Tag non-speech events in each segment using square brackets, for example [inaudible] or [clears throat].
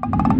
you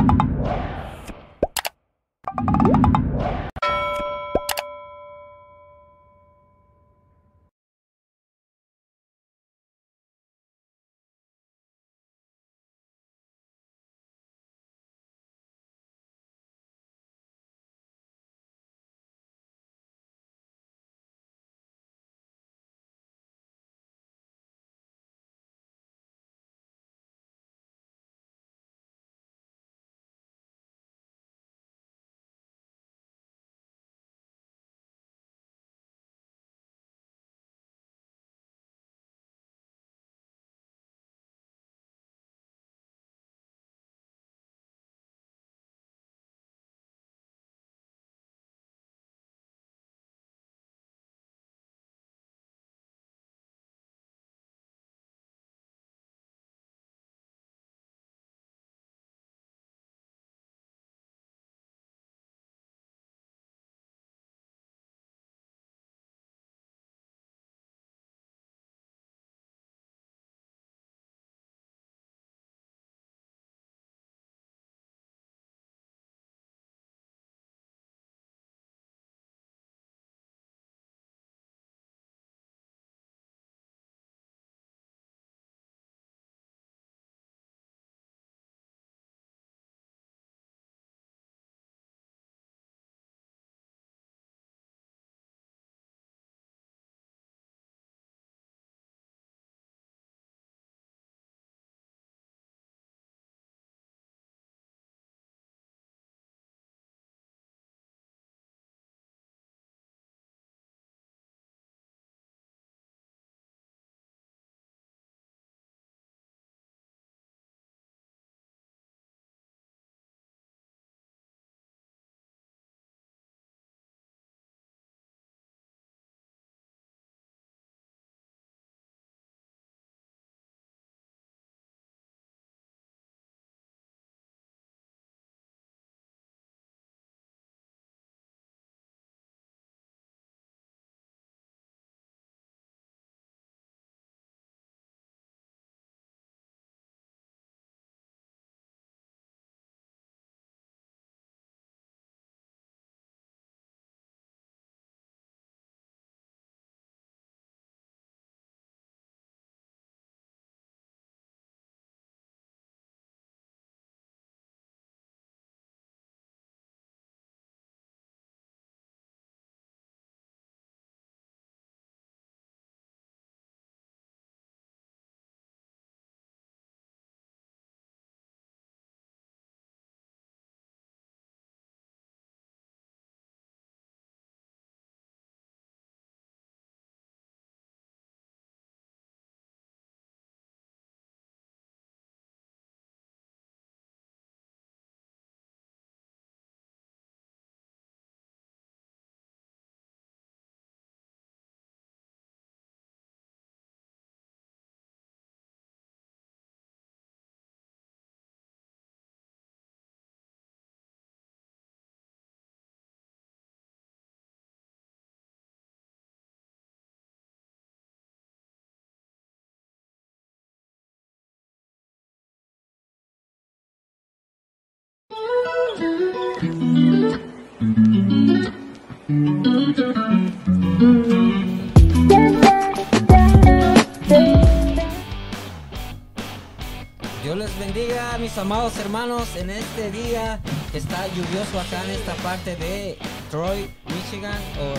Dios les bendiga, mis amados hermanos, en este día que está lluvioso acá en esta parte de Troy, Michigan, o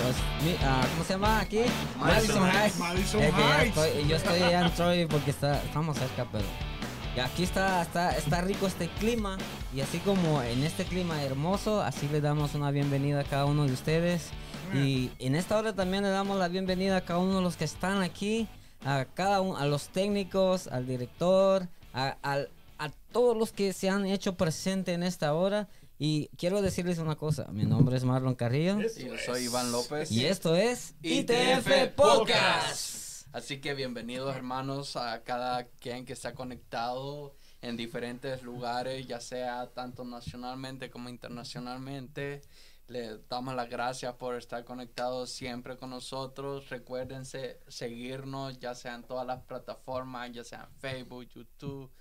ah, ¿cómo se llama aquí? Madison Heights. Madison Es que estoy- yo estoy allá en Troy porque está, estamos cerca, pero aquí está, está, está rico este clima y así como en este clima hermoso, así le damos una bienvenida a cada uno de ustedes y en esta hora también le damos la bienvenida a cada uno de los que están aquí, a cada uno, a los técnicos, al director, a, todos los que se han hecho presente en esta hora y quiero decirles una cosa, mi nombre es Marlon Carrillo Y yo soy Iván López. y esto es ITF Podcast. Así que bienvenidos hermanos a cada quien que está conectado en diferentes lugares, ya sea tanto nacionalmente como internacionalmente. Le damos las gracias por estar conectados siempre con nosotros. Recuérdense seguirnos ya sea en todas las plataformas, ya sea en Facebook, YouTube,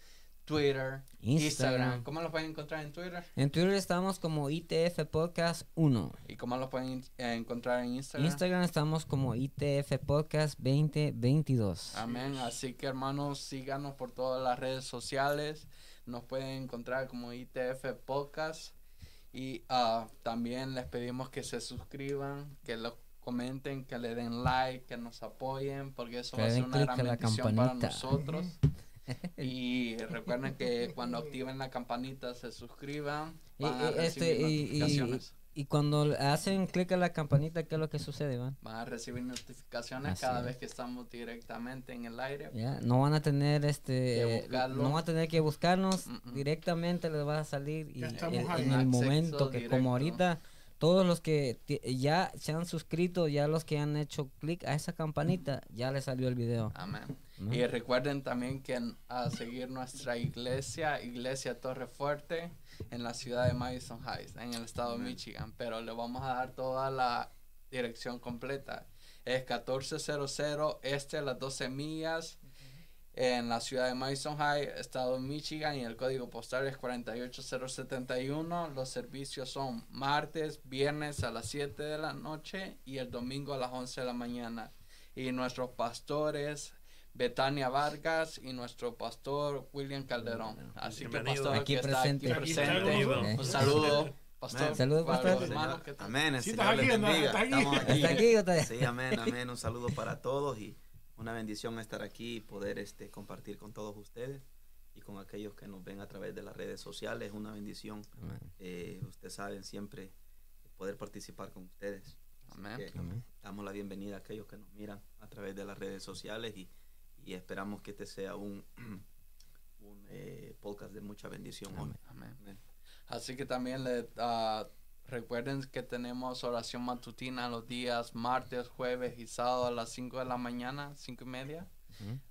Twitter, Instagram. Instagram. ¿Cómo los pueden encontrar en Twitter? En Twitter estamos como ITF Podcast 1. ¿Y cómo los pueden eh, encontrar en Instagram? Instagram estamos como ITF Podcast 2022. Amén. Así que hermanos, síganos por todas las redes sociales. Nos pueden encontrar como ITF Podcast. Y ah, también les pedimos que se suscriban, que lo comenten, que le den like, que nos apoyen, porque eso Que va a ser una gran bendición para nosotros. Y recuerden que cuando activen la campanita se suscriban. Y, Van a y, recibir este, y, y- notificaciones. y cuando le hacen clic a la campanita, ¿qué es lo que sucede, man? Van a recibir notificaciones Así cada es. vez que estamos directamente en el aire. Ya, no van a tener Que este no van a tener que buscarnos Mm, mm. directamente les va a salir y en, en el momento que directo. como ahorita todos los que ya se han suscrito ya los que han hecho clic a esa campanita ya les salió el video Amén. ¿no? Y recuerden también que a seguir nuestra iglesia, Iglesia Torre Fuerte, en la ciudad de Madison Heights, en el estado de Michigan. Pero le vamos a dar toda la dirección completa. Es 1400 este, las 12 millas, en la ciudad de Madison Heights, estado de Michigan, y el código postal es 48071. Los servicios son martes, viernes a las 7 de la noche y el domingo a las 11 de la mañana. Y nuestros pastores, Betania Vargas y nuestro pastor William Calderón. Así que pastor Aquí que está aquí presente. Aquí está presente, con un saludo, pastor. Saludos, pastor. hermanos amén, el Sí, Señor les aquí, ¿no? Estás aquí. Estamos ¿Está aquí. aquí o está allá? Sí, amén, amén. Un saludo para todos y una bendición estar aquí y poder este, compartir con todos ustedes y con aquellos que nos ven a través de las redes sociales. Una bendición. Eh, ustedes saben siempre poder participar con ustedes. Amén. que amén. damos la bienvenida a aquellos que nos miran a través de las redes sociales y, y esperamos que este sea un, [clears throat] un eh, podcast de mucha bendición hoy. Amén. Amén. Amén. Así que también le ah, recuerden que tenemos oración matutina los días martes, jueves y sábado a las 5 de la mañana, 5 y media,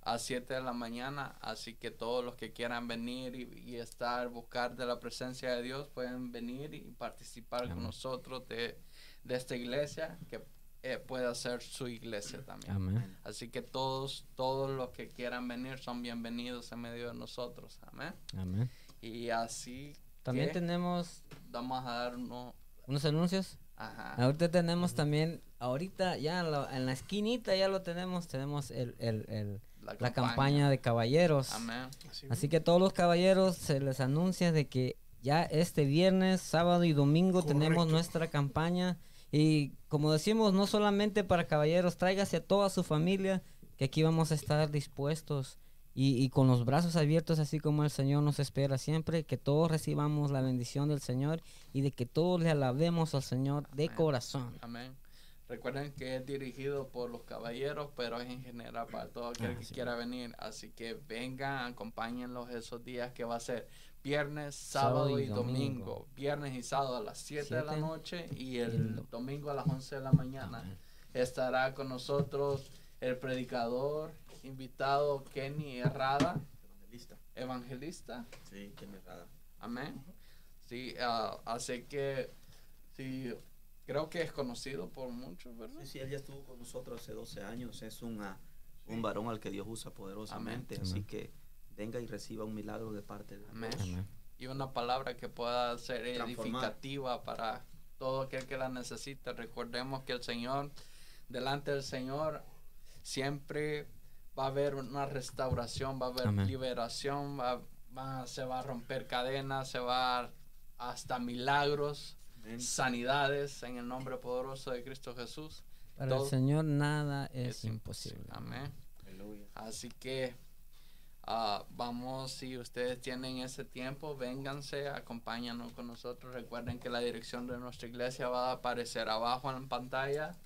a 7 de la mañana. Así que todos los que quieran venir y, y estar, buscar de la presencia de Dios, pueden venir y participar con nosotros de, de esta iglesia, que eh, pueda ser su iglesia también. amén Así que todos, todos los que quieran venir son bienvenidos en medio de nosotros. Amén. amén Y así también tenemos vamos a dar uno. Unos anuncios. Ajá. ahorita tenemos también ahorita ya en la, en la esquinita ya lo tenemos tenemos el, el, el- la campaña. de caballeros. Amén. Así que todos los caballeros se les anuncia de que ya este viernes, sábado y domingo tenemos nuestra campaña. Y como decimos, no solamente para caballeros, tráigase a toda su familia, que aquí vamos a estar dispuestos y, y con los brazos abiertos, así como el Señor nos espera siempre, que todos recibamos la bendición del Señor y de que todos le alabemos al Señor de corazón. Amén. Recuerden que es dirigido por los caballeros, pero es en general para todo aquel Ah, que sí. quiera venir. Así que vengan, acompáñenlos esos días que va a ser viernes, Sábado sábado y y domingo. domingo. Viernes y sábado a las 7 de la noche y el, el do- domingo a las 11 de la mañana. Amén. Estará con nosotros el predicador invitado Kenny Herrada, Evangelista. evangelista. Sí, qué mirada. Amén. Sí, ah, así que sí, creo que es conocido por muchos, ¿verdad? Sí, sí, él ya estuvo con nosotros hace 12 años. Es un, ah, un varón al que Dios usa poderosamente. Amén. Así Amén. que venga y reciba un milagro de parte de Amén. Dios. Amén. Y una palabra que pueda ser edificativa para todo aquel que la necesite. Recordemos que el Señor, delante del Señor, siempre va a haber una restauración, va a haber Amén. liberación, va, va- se va a romper cadenas, se va a- hasta milagros, Amén. sanidades en el nombre poderoso de Cristo Jesús. Para Todo el Señor nada es, imposible. Amén. Aleluya. Así que ah, vamos, si ustedes tienen ese tiempo, vénganse, acompáñanos con nosotros. Recuerden que la dirección de nuestra iglesia va a aparecer abajo en la pantalla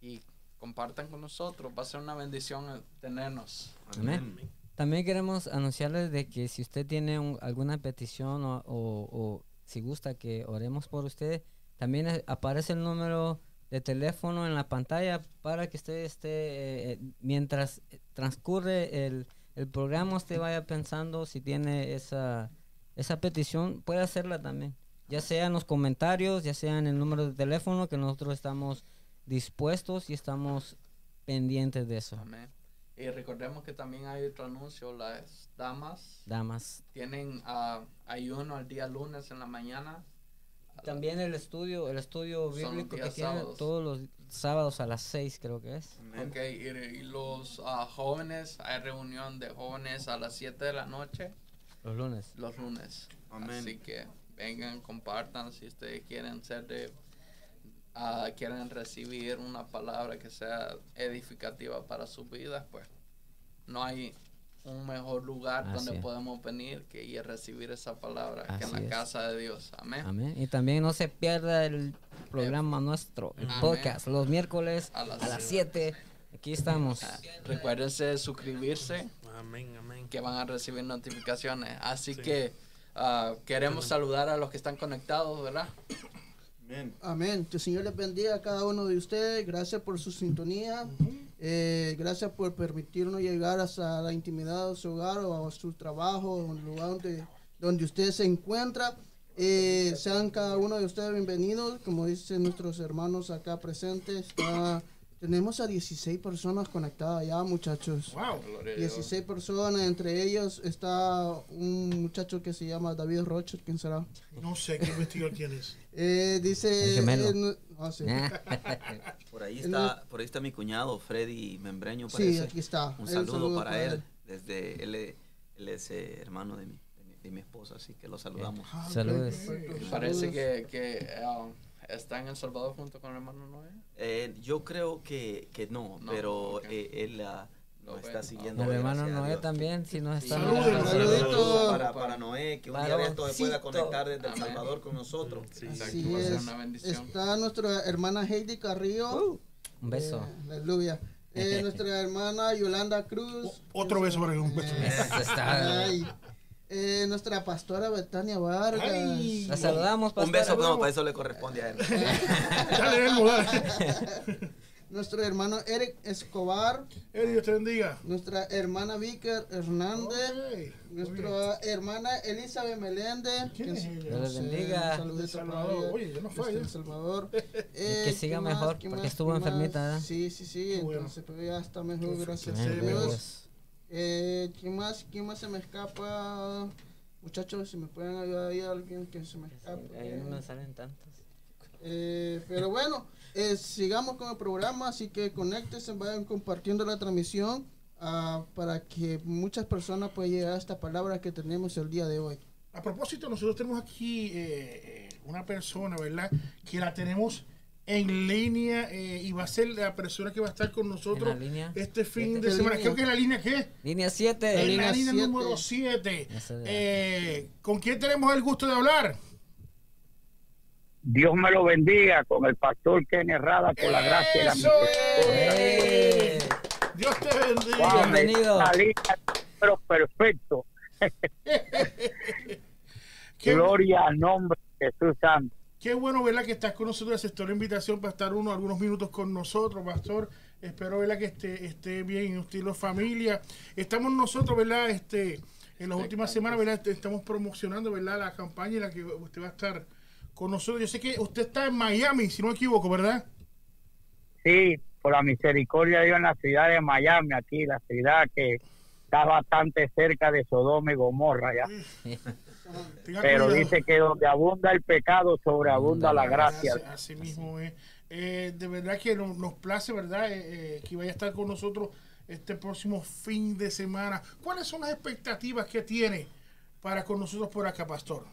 y compartan con nosotros. Va a ser una bendición tenernos. Amén. También queremos anunciarles de que si usted tiene un- alguna petición o, o- o si gusta que oremos por usted, también aparece el número de teléfono en la pantalla para que usted esté, eh, eh, mientras transcurre el, el programa, usted vaya pensando si tiene esa, esa petición, puede hacerla también. Ya sea en los comentarios, ya sea en el número de teléfono, que nosotros estamos dispuestos y estamos pendientes de eso. Amén. Y recordemos que también hay otro anuncio, las damas Damas. tienen ah, ayuno al día lunes en la mañana. También el estudio, el estudio bíblico que tiene sábados. todos los sábados a las 6 creo que es. Ok, y, y los ah, jóvenes, hay reunión de jóvenes a las 7 de la noche Los lunes. los lunes. Amén. Así que vengan, compartan si ustedes quieren ser de, ah, quieren recibir una palabra que sea edificativa para sus vidas, pues no hay un mejor lugar Así donde es. podemos venir que ir a recibir esa palabra que en la es. casa de Dios. Amén. Amén. Y también no se pierda el programa nuestro, el Amén. podcast, los miércoles A las las 7. Aquí estamos. Recuérdense de suscribirse Amén, amén. que van a recibir notificaciones. Así que ah, queremos saludar a los que están conectados, ¿verdad? Amén. Amén. Que el Señor les bendiga a cada uno de ustedes. Gracias por su sintonía. Eh, gracias por permitirnos llegar hasta la intimidad de su hogar o a su trabajo, o el lugar donde, donde usted se encuentra. Eh, sean cada uno de ustedes bienvenidos. Como dicen nuestros hermanos acá presentes, está- tenemos a 16 personas conectadas ya, muchachos. Wow. Gloria a Dios. 16 personas, entre ellos está un muchacho que se llama David Rocha, ¿quién será? No sé qué investigar quién es. [laughs] Eh, dice... Eh, no- ah, sí. [laughs] Por ahí está, por ahí está mi cuñado Freddy Membreño, Sí, parece. aquí está. Un El saludo, para él, desde él, es- él es eh, hermano de mi, de mi, de mi esposa, así que lo saludamos. Ah, Saludos. perfecto. Parece que, que ah, está en El Salvador junto con el hermano Noé. Eh, yo creo que, que no, No, pero ok. eh, él nos ve. está siguiendo. El hermano Noé Dios. también, si nos está Saludos, mirando. hermano. Saludito. Para, para Noé, que un día de esto se pueda conectar desde El. Salvador con nosotros. Sí. Así Va a ser es. una bendición. Está nuestra hermana Heidi Carrillo. Un beso. Eh, aleluya. Eh, nuestra hermana Yolanda Cruz. O- otro beso para un beso. [laughs] Eso está. Ay. Eh, nuestra pastora Betania Vargas. Ay. La saludamos, Un pastora. beso, no, para eso le corresponde a él. Dale, Elmo, dale. Nuestro hermano Eric Escobar. Eh, Dios te bendiga. Nuestra hermana Víker Hernández. Nuestra hermana Elizabeth Meléndez. ¿Quién es que- ella? Dios les Sí, bendiga. un Salvador. Oye, yo no fallo. [laughs] Que Eh, siga mejor, ¿Qué porque más? estuvo ¿Qué enfermita? ¿verdad? Sí, sí, sí. Bueno. Entonces, pero ya está mejor, gracias a Dios. Eh, ¿Quién más? ¿Quién más se me escapa? Muchachos, si me pueden ayudar ahí alguien que se me escape. Ahí no me salen tantos. Eh, pero bueno, eh, sigamos con el programa, así que conéctense, vayan compartiendo la transmisión ah, para que muchas personas puedan llegar a esta palabra que tenemos el día de hoy. A propósito, nosotros tenemos aquí eh, eh, una persona, ¿verdad? Que la tenemos en línea eh, y va a ser la persona que va a estar con nosotros este fin de ¿Qué semana. línea? Creo que es la línea que es. Línea 7. En línea la línea siete. número 7. Esa de- Eh, ¿Con quién tenemos el gusto de hablar? Dios me lo bendiga con el pastor Ken Herrada por la gracia y la ¡Eso misericordia. ¡Eh! Dios te bendiga. Wow, Bienvenido. la línea número perfecto. Qué, [laughs] Gloria al nombre de Jesús Santo. Qué bueno, ¿verdad? Que estás con nosotros. Aceptó la invitación para estar uno algunos minutos con nosotros, pastor. Espero, ¿verdad? Que esté, esté bien usted y la familia. Estamos nosotros, ¿verdad? Este, en las últimas semanas, ¿verdad? Este, Estamos promocionando, ¿verdad? La campaña en la que usted va a estar con nosotros. Yo sé que usted está en Miami, si no me equivoco, ¿verdad? Sí, por la misericordia de Dios en la ciudad de Miami, aquí, la ciudad que está bastante cerca de Sodoma y Gomorra, ya. [laughs] Pero cuidado. dice que donde abunda el pecado, sobreabunda la gracia. Así, así mismo es. Eh, de verdad que nos, nos place, ¿verdad? Eh, eh, que vaya a estar con nosotros este próximo fin de semana. ¿Cuáles son las expectativas que tiene para con nosotros por acá, pastor?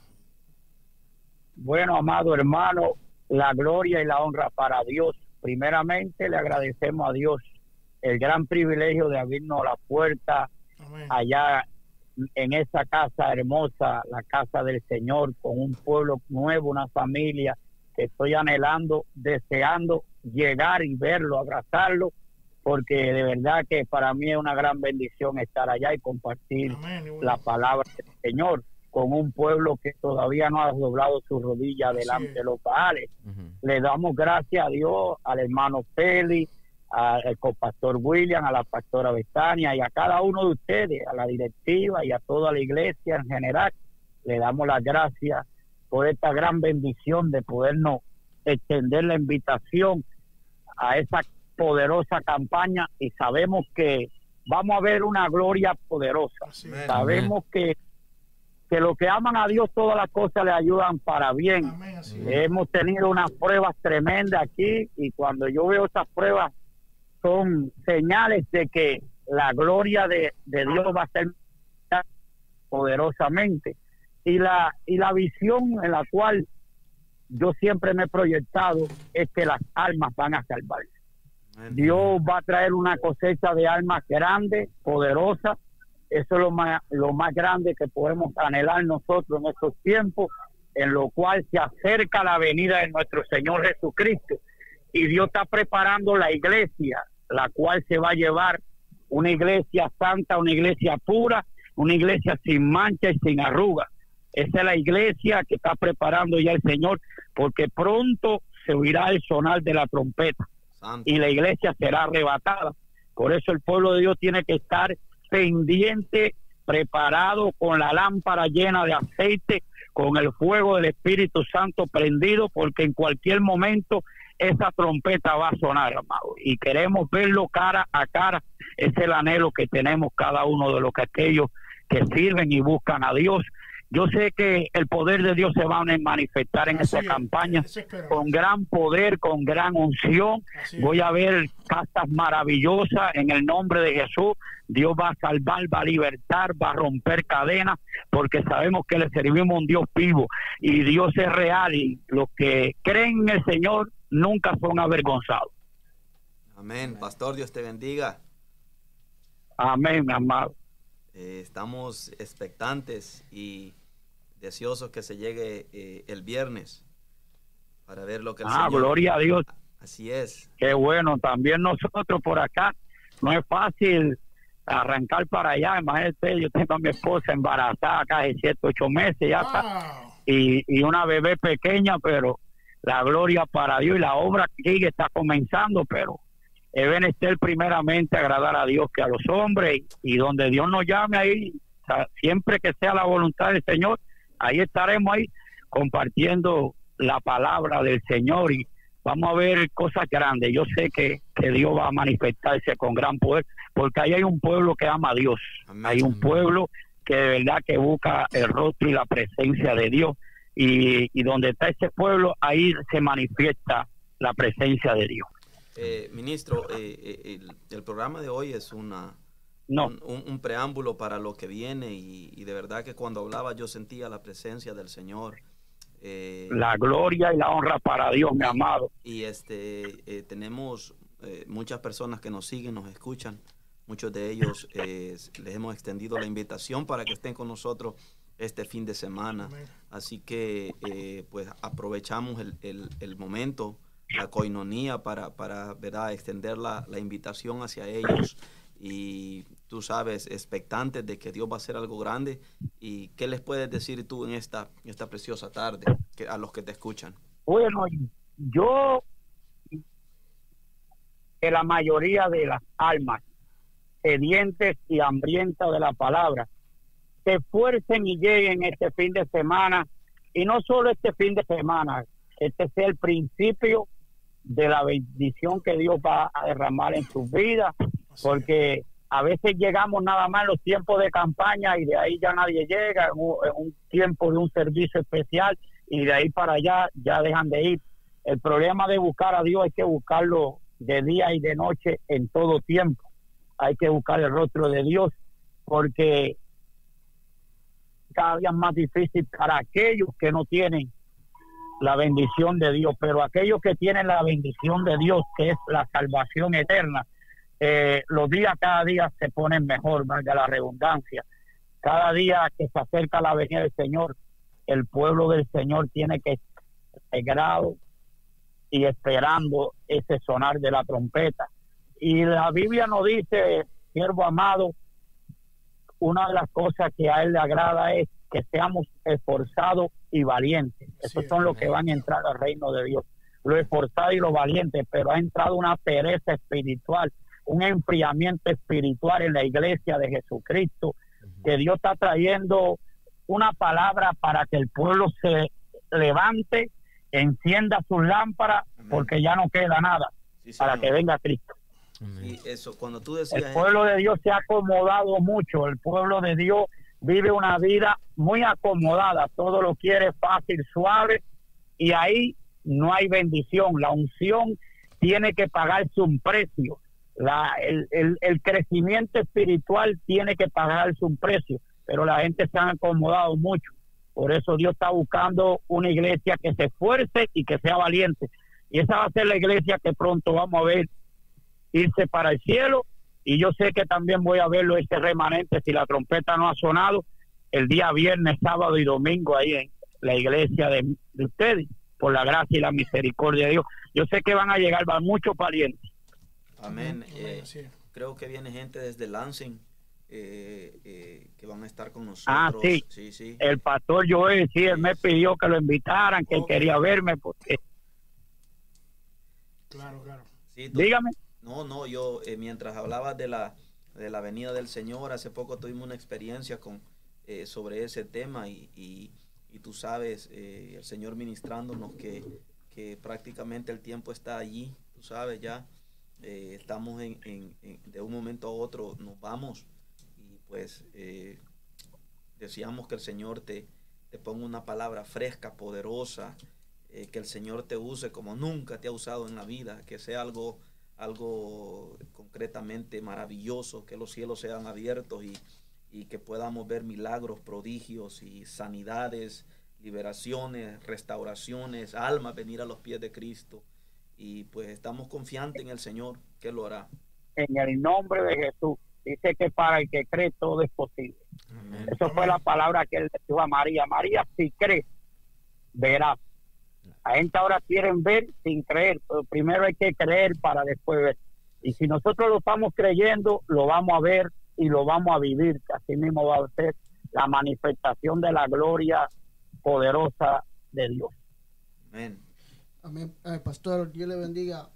Bueno, amado hermano, la gloria y la honra para Dios. Primeramente le agradecemos a Dios el gran privilegio de abrirnos la puerta Amén. allá en esa casa hermosa, la casa del Señor, con un pueblo nuevo, una familia que estoy anhelando, deseando llegar y verlo, abrazarlo, porque de verdad que para mí es una gran bendición estar allá y compartir Amén. y bueno, la palabra del Señor con un pueblo que todavía no ha doblado su rodilla delante de los baales. Le damos gracias a Dios, al hermano Feli, al copastor William, a la pastora Betania y a cada uno de ustedes, a la directiva y a toda la iglesia en general. Le damos las gracias por esta gran bendición de podernos extender la invitación a esa poderosa campaña y sabemos que vamos a ver una gloria poderosa. Sabemos que, que los que aman a Dios todas las cosas le ayudan para bien. Amén. Hemos tenido unas pruebas tremendas aquí y cuando yo veo esas pruebas son señales de que la gloria de, de Dios va a ser poderosamente. Y la, y la visión en la cual yo siempre me he proyectado es que las almas van a salvarse. Dios va a traer una cosecha de almas grande, poderosa. Eso es lo más, lo más grande que podemos anhelar nosotros en estos tiempos, en lo cual se acerca la venida de nuestro Señor Jesucristo. Y Dios está preparando la iglesia, la cual se va a llevar una iglesia santa, una iglesia pura, una iglesia sin mancha y sin arruga. Esa es la iglesia que está preparando ya el Señor, porque pronto se oirá el sonar de la trompeta Santo. y la iglesia será arrebatada. Por eso el pueblo de Dios tiene que estar pendiente, preparado, con la lámpara llena de aceite, con el fuego del Espíritu Santo prendido, porque en cualquier momento esa trompeta va a sonar, amado. Y queremos verlo cara a cara. Ese es el anhelo que tenemos cada uno de los que aquellos que sirven y buscan a Dios. Yo sé que el poder de Dios se va a manifestar en Así esta es, campaña con gran poder, con gran unción. Voy a ver casas maravillosas en el nombre de Jesús. Dios va a salvar, va a libertar, va a romper cadenas, porque sabemos que le servimos a un Dios vivo y Dios es real y los que creen en el Señor nunca son avergonzados. Amén. Pastor, Dios te bendiga. Amén, mi amado. Eh, estamos expectantes y deseosos que se llegue eh, el viernes para ver lo que el Ah, Señor... gloria a Dios. Así es. Qué bueno, también nosotros por acá no es fácil arrancar para allá. Imagínate, yo tengo a mi esposa embarazada acá de 7, 8 meses ya está. Wow. y, y una bebé pequeña, pero la gloria para Dios y la obra sigue, está comenzando, pero es menester primeramente agradar a Dios que a los hombres y, donde Dios nos llame ahí, siempre que sea la voluntad del Señor, ahí estaremos ahí compartiendo la palabra del Señor y vamos a ver cosas grandes. Yo sé que, que Dios va a manifestarse con gran poder, porque ahí hay un pueblo que ama a Dios, hay un pueblo que de verdad que busca el rostro y la presencia de Dios. Y, y donde está ese pueblo, ahí se manifiesta la presencia de Dios. Eh, ministro, eh, eh, el, el programa de hoy es una, No, un, preámbulo para lo que viene y, y de verdad que cuando hablaba yo sentía la presencia del Señor. Eh, la gloria y la honra para Dios, mi amado. y este tenemos muchas personas que nos siguen, nos escuchan. Muchos de ellos eh, les hemos extendido la invitación para que estén con nosotros este fin de semana. Así que eh, pues aprovechamos el, el- el momento, la coinonía para, para ¿verdad? extender la, la invitación hacia ellos. Y tú sabes, expectantes de que Dios va a hacer algo grande. ¿Y qué les puedes decir tú en esta, esta preciosa tarde que, a los que te escuchan? Bueno, yo que la mayoría de las almas sedientes y hambrientas de la palabra se esfuercen y lleguen este fin de semana y no solo este fin de semana, este sea el principio de la bendición que Dios va a derramar en sus vidas, porque a veces llegamos nada más en los tiempos de campaña y de ahí ya nadie llega, en un, en un tiempo de un servicio especial y de ahí para allá ya dejan de ir. El problema de buscar a Dios hay que buscarlo de día y de noche en todo tiempo. Hay que buscar el rostro de Dios porque cada día más difícil para aquellos que no tienen la bendición de Dios, pero aquellos que tienen la bendición de Dios, que es la salvación eterna, eh, los días cada día se ponen mejor, valga la redundancia. Cada día que se acerca la venida del Señor, el pueblo del Señor tiene que estar integrado y esperando ese sonar de la trompeta. Y la Biblia nos dice, siervo amado, una de las cosas que a él le agrada es que seamos esforzados y valientes. Esos Sí, son los que van a entrar al reino de Dios. Los esforzados y los valientes, pero ha entrado una pereza espiritual, un enfriamiento espiritual en la iglesia de Jesucristo, que Dios está trayendo una palabra para que el pueblo se levante, encienda sus lámparas, Amén. porque ya no queda nada Sí, para que venga Cristo. Y eso, cuando tú El decías... pueblo de Dios se ha acomodado mucho. El pueblo de Dios vive una vida muy acomodada. Todo lo quiere fácil, suave. Y ahí no hay bendición. La unción tiene que pagarse un precio. La, el, el- el crecimiento espiritual tiene que pagarse un precio. Pero la gente se ha acomodado mucho. Por eso Dios está buscando una iglesia que se esfuerce y que sea valiente. Y esa va a ser la iglesia que pronto vamos a ver irse para el cielo y yo sé que también voy a verlo ese remanente si la trompeta no ha sonado el día viernes, sábado y domingo ahí en la iglesia de, de ustedes por la gracia y la misericordia de Dios. Yo sé que van a llegar van muchos parientes. Amén. Eh, creo que viene gente desde Lansing eh, eh, que van a estar con nosotros. Ah, sí. Sí, sí. El pastor Joel sí, él me pidió que lo invitaran, que él quería verme porque Claro, claro. Sí, tú- dígame. No, no, yo eh, mientras hablabas de la, de la venida del Señor, hace poco tuvimos una experiencia con, eh, sobre ese tema y, y, tú sabes, eh, el Señor ministrándonos que, que prácticamente el tiempo está allí, tú sabes, ya estamos en, en- de un momento a otro, nos vamos y pues deseamos que el Señor te, te ponga una palabra fresca, poderosa, que el Señor te use como nunca te ha usado en la vida, que sea algo, algo concretamente maravilloso, que los cielos sean abiertos y, y que podamos ver milagros, prodigios y sanidades, liberaciones, restauraciones, almas venir a los pies de Cristo. Y pues estamos confiantes en el Señor, que lo hará. En el nombre de Jesús. Dice que para el que cree todo es posible. Amén. Eso fue la palabra que él dijo a María. María, si crees, verás. La gente ahora quieren ver sin creer, pero primero hay que creer para después ver. Y si nosotros lo estamos creyendo, lo vamos a ver y lo vamos a vivir, que así mismo va a ser la manifestación de la gloria poderosa de Dios. Amén. Amén. Ay, pastor, Dios le bendiga.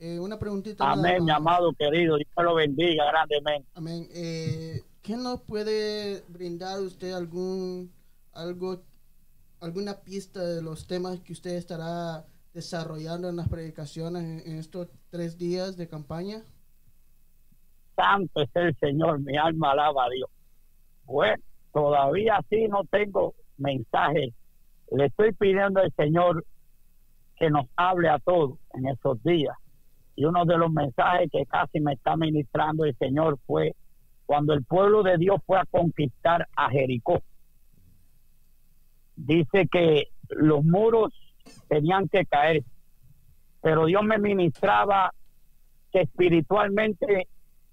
Eh, una preguntita. Amén, mi amado querido. Dios te lo bendiga grandemente. Amén. Eh, ¿Qué nos puede brindar usted algún algo alguna pista de los temas que usted estará desarrollando en las predicaciones en, estos tres días de campaña? Santo es el Señor, mi alma alaba a Dios. Bueno, todavía sí no tengo mensaje. Le estoy pidiendo al Señor que nos hable a todos en esos días. Y uno de los mensajes que casi me está ministrando el Señor fue cuando el pueblo de Dios fue a conquistar a Jericó. Dice que los muros tenían que caer, pero Dios me ministraba que espiritualmente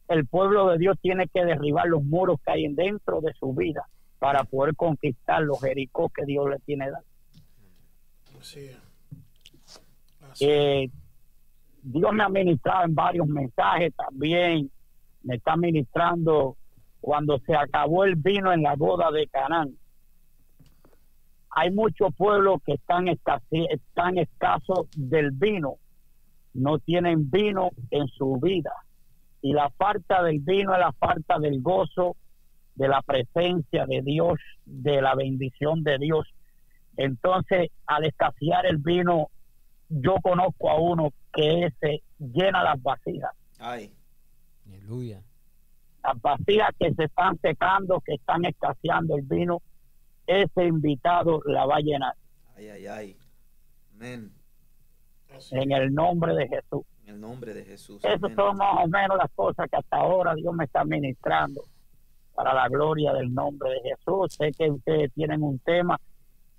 el pueblo de Dios tiene que derribar los muros que hay dentro de su vida para poder conquistar los Jericó que Dios le tiene dado. Así es. Eh, Dios me ha ministrado en varios mensajes también. Me está ministrando cuando se acabó el vino en la boda de Canaán. Hay muchos pueblos que están, escasos del vino. No tienen vino en su vida. Y la falta del vino es la falta del gozo, de la presencia de Dios, de la bendición de Dios. Entonces, al escasear el vino, yo conozco a uno que ese llena las vasijas, Ay, Aleluya. las vasijas que se están secando, que están escaseando el vino, ese invitado la va a llenar ay, ay, ay. Amén. En el nombre de Jesús. En el nombre de Jesús. Esas Amén. son más o menos las cosas que hasta ahora Dios me está ministrando para la gloria del nombre de Jesús. Sé que ustedes tienen un tema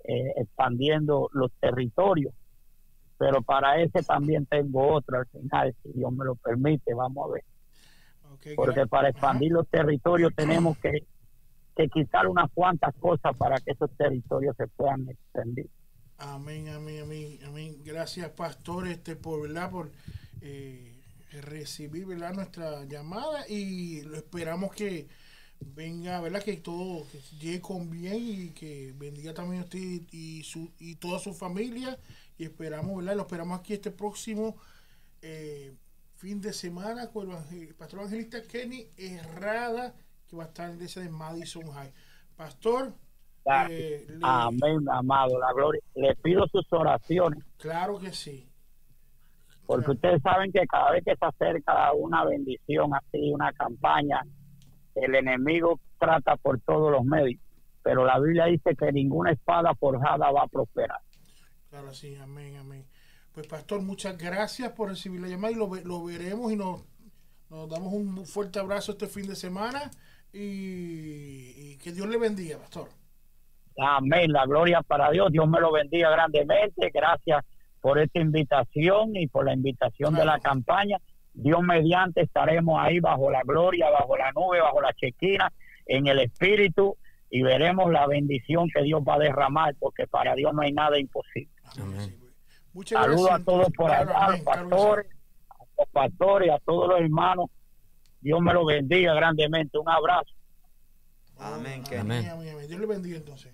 eh, expandiendo los territorios, pero para ese también tengo otro al final, si Dios me lo permite, vamos a ver. Porque para expandir los territorios tenemos que, que quitar unas cuantas cosas para que esos territorios se puedan expandir. Amén, amén, amén, amén. Gracias, pastor, este, por, ¿verdad? por eh, recibir ¿verdad? nuestra llamada y lo esperamos que venga, ¿verdad? Que todo llegue con bien y que bendiga también a usted y, su, y toda su familia. Y esperamos, ¿verdad? Lo esperamos aquí este próximo eh, fin de semana con el pastor evangelista Kenny Herrada, que va a estar en la iglesia de Madison High. Pastor, eh, le- Amén, amado, la gloria. Le pido sus oraciones Claro que sí. porque ustedes saben que cada vez que se acerca una bendición así, una campaña, el enemigo trata por todos los medios, pero la Biblia dice que ninguna espada forjada va a prosperar. Claro, sí, amén, amén. Pues pastor, muchas gracias por recibir la llamada y lo, lo veremos y nos, nos damos un fuerte abrazo este fin de semana y, y que Dios le bendiga, pastor. Amén, la gloria para Dios, Dios me lo bendiga grandemente, gracias por esta invitación y por la invitación de la campaña. Dios mediante estaremos ahí bajo la gloria, bajo la nube, bajo la chequina, en el espíritu y veremos la bendición que Dios va a derramar, porque para Dios no hay nada imposible. Amén. Muchas Saludos gracias. a todos por Claro, allá, a los pastores, a los pastores, a todos los hermanos. Dios me lo bendiga grandemente. Un abrazo. Amén, que Amén, amén, amén. Dios le bendiga entonces.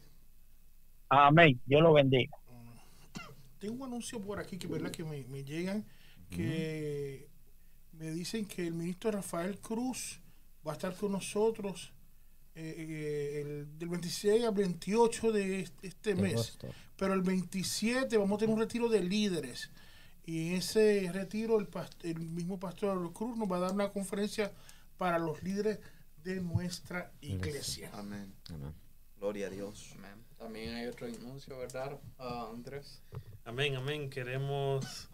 Amén. Dios lo bendiga. Tengo un anuncio por aquí que verdad que me, me llegan que me dicen que el ministro Rafael Cruz va a estar con nosotros eh, eh, el, del 26 al 28 de este, este mes. Pero el 27 vamos a tener un retiro de líderes. Y en ese retiro el, past- el mismo pastor Cruz nos va a dar una conferencia para los líderes de nuestra iglesia. Amén. Amén. Gloria a Dios. Amén. También hay otro anuncio, ¿verdad, Ah, Andrés? Amén, amén. Queremos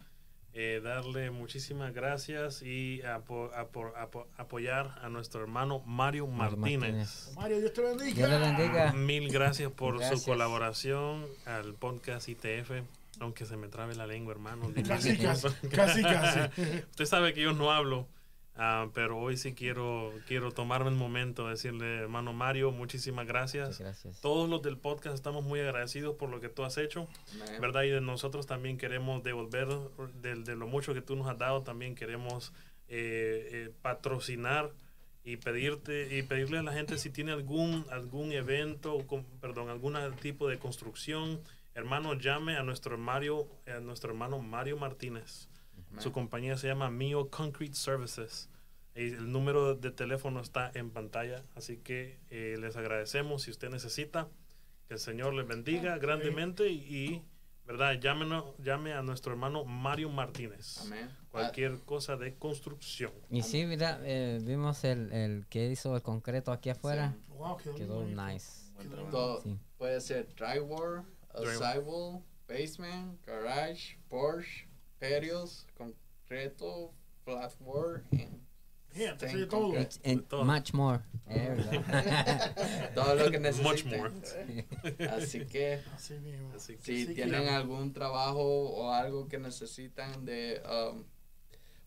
eh, darle muchísimas gracias y apo- apo- apo- apoyar a nuestro hermano Mario Martínez. Mario, Dios te bendiga. Dios bendiga. Mil gracias por Gracias. su colaboración al podcast ITF. Aunque se me trabe la lengua, hermano. [laughs] Casi, casi, casi, [laughs] casi. Usted sabe que yo no hablo, ah, pero hoy sí quiero, quiero tomarme un momento, decirle, hermano Mario, muchísimas gracias. Gracias. Todos los del podcast estamos muy agradecidos por lo que tú has hecho. Amén. ¿verdad? Y de nosotros también queremos devolver de, de lo mucho que tú nos has dado, también queremos eh, eh, patrocinar y pedirte y pedirle a la gente si tiene algún algún evento, con- perdón, algún tipo de construcción, hermano, llame a nuestro Mario, a nuestro hermano Mario Martínez. Su compañía se llama Mio Concrete Services. Y el número de teléfono está en pantalla, así que eh, les agradecemos si usted necesita. Que el Señor les bendiga grandemente y, ¿verdad? Llámenos, llame a nuestro hermano Mario Martínez. Amén. Cualquier cosa de construcción. Y sí, mira, eh, vimos el, el que hizo el concreto aquí afuera. Wow, quedó, Quedó nice. Quedó Todo- Sí. Puede ser Drywall. Sidewall, basement, garage, porch, patios, concreto, flatboard, and Yeah, todo. concrete. And todo. much more. [laughs] [laughs] Todo lo que Much necesiten. more. [laughs] Así que Así mismo. Así que si Así que- tienen algún trabajo o algo que necesitan de um,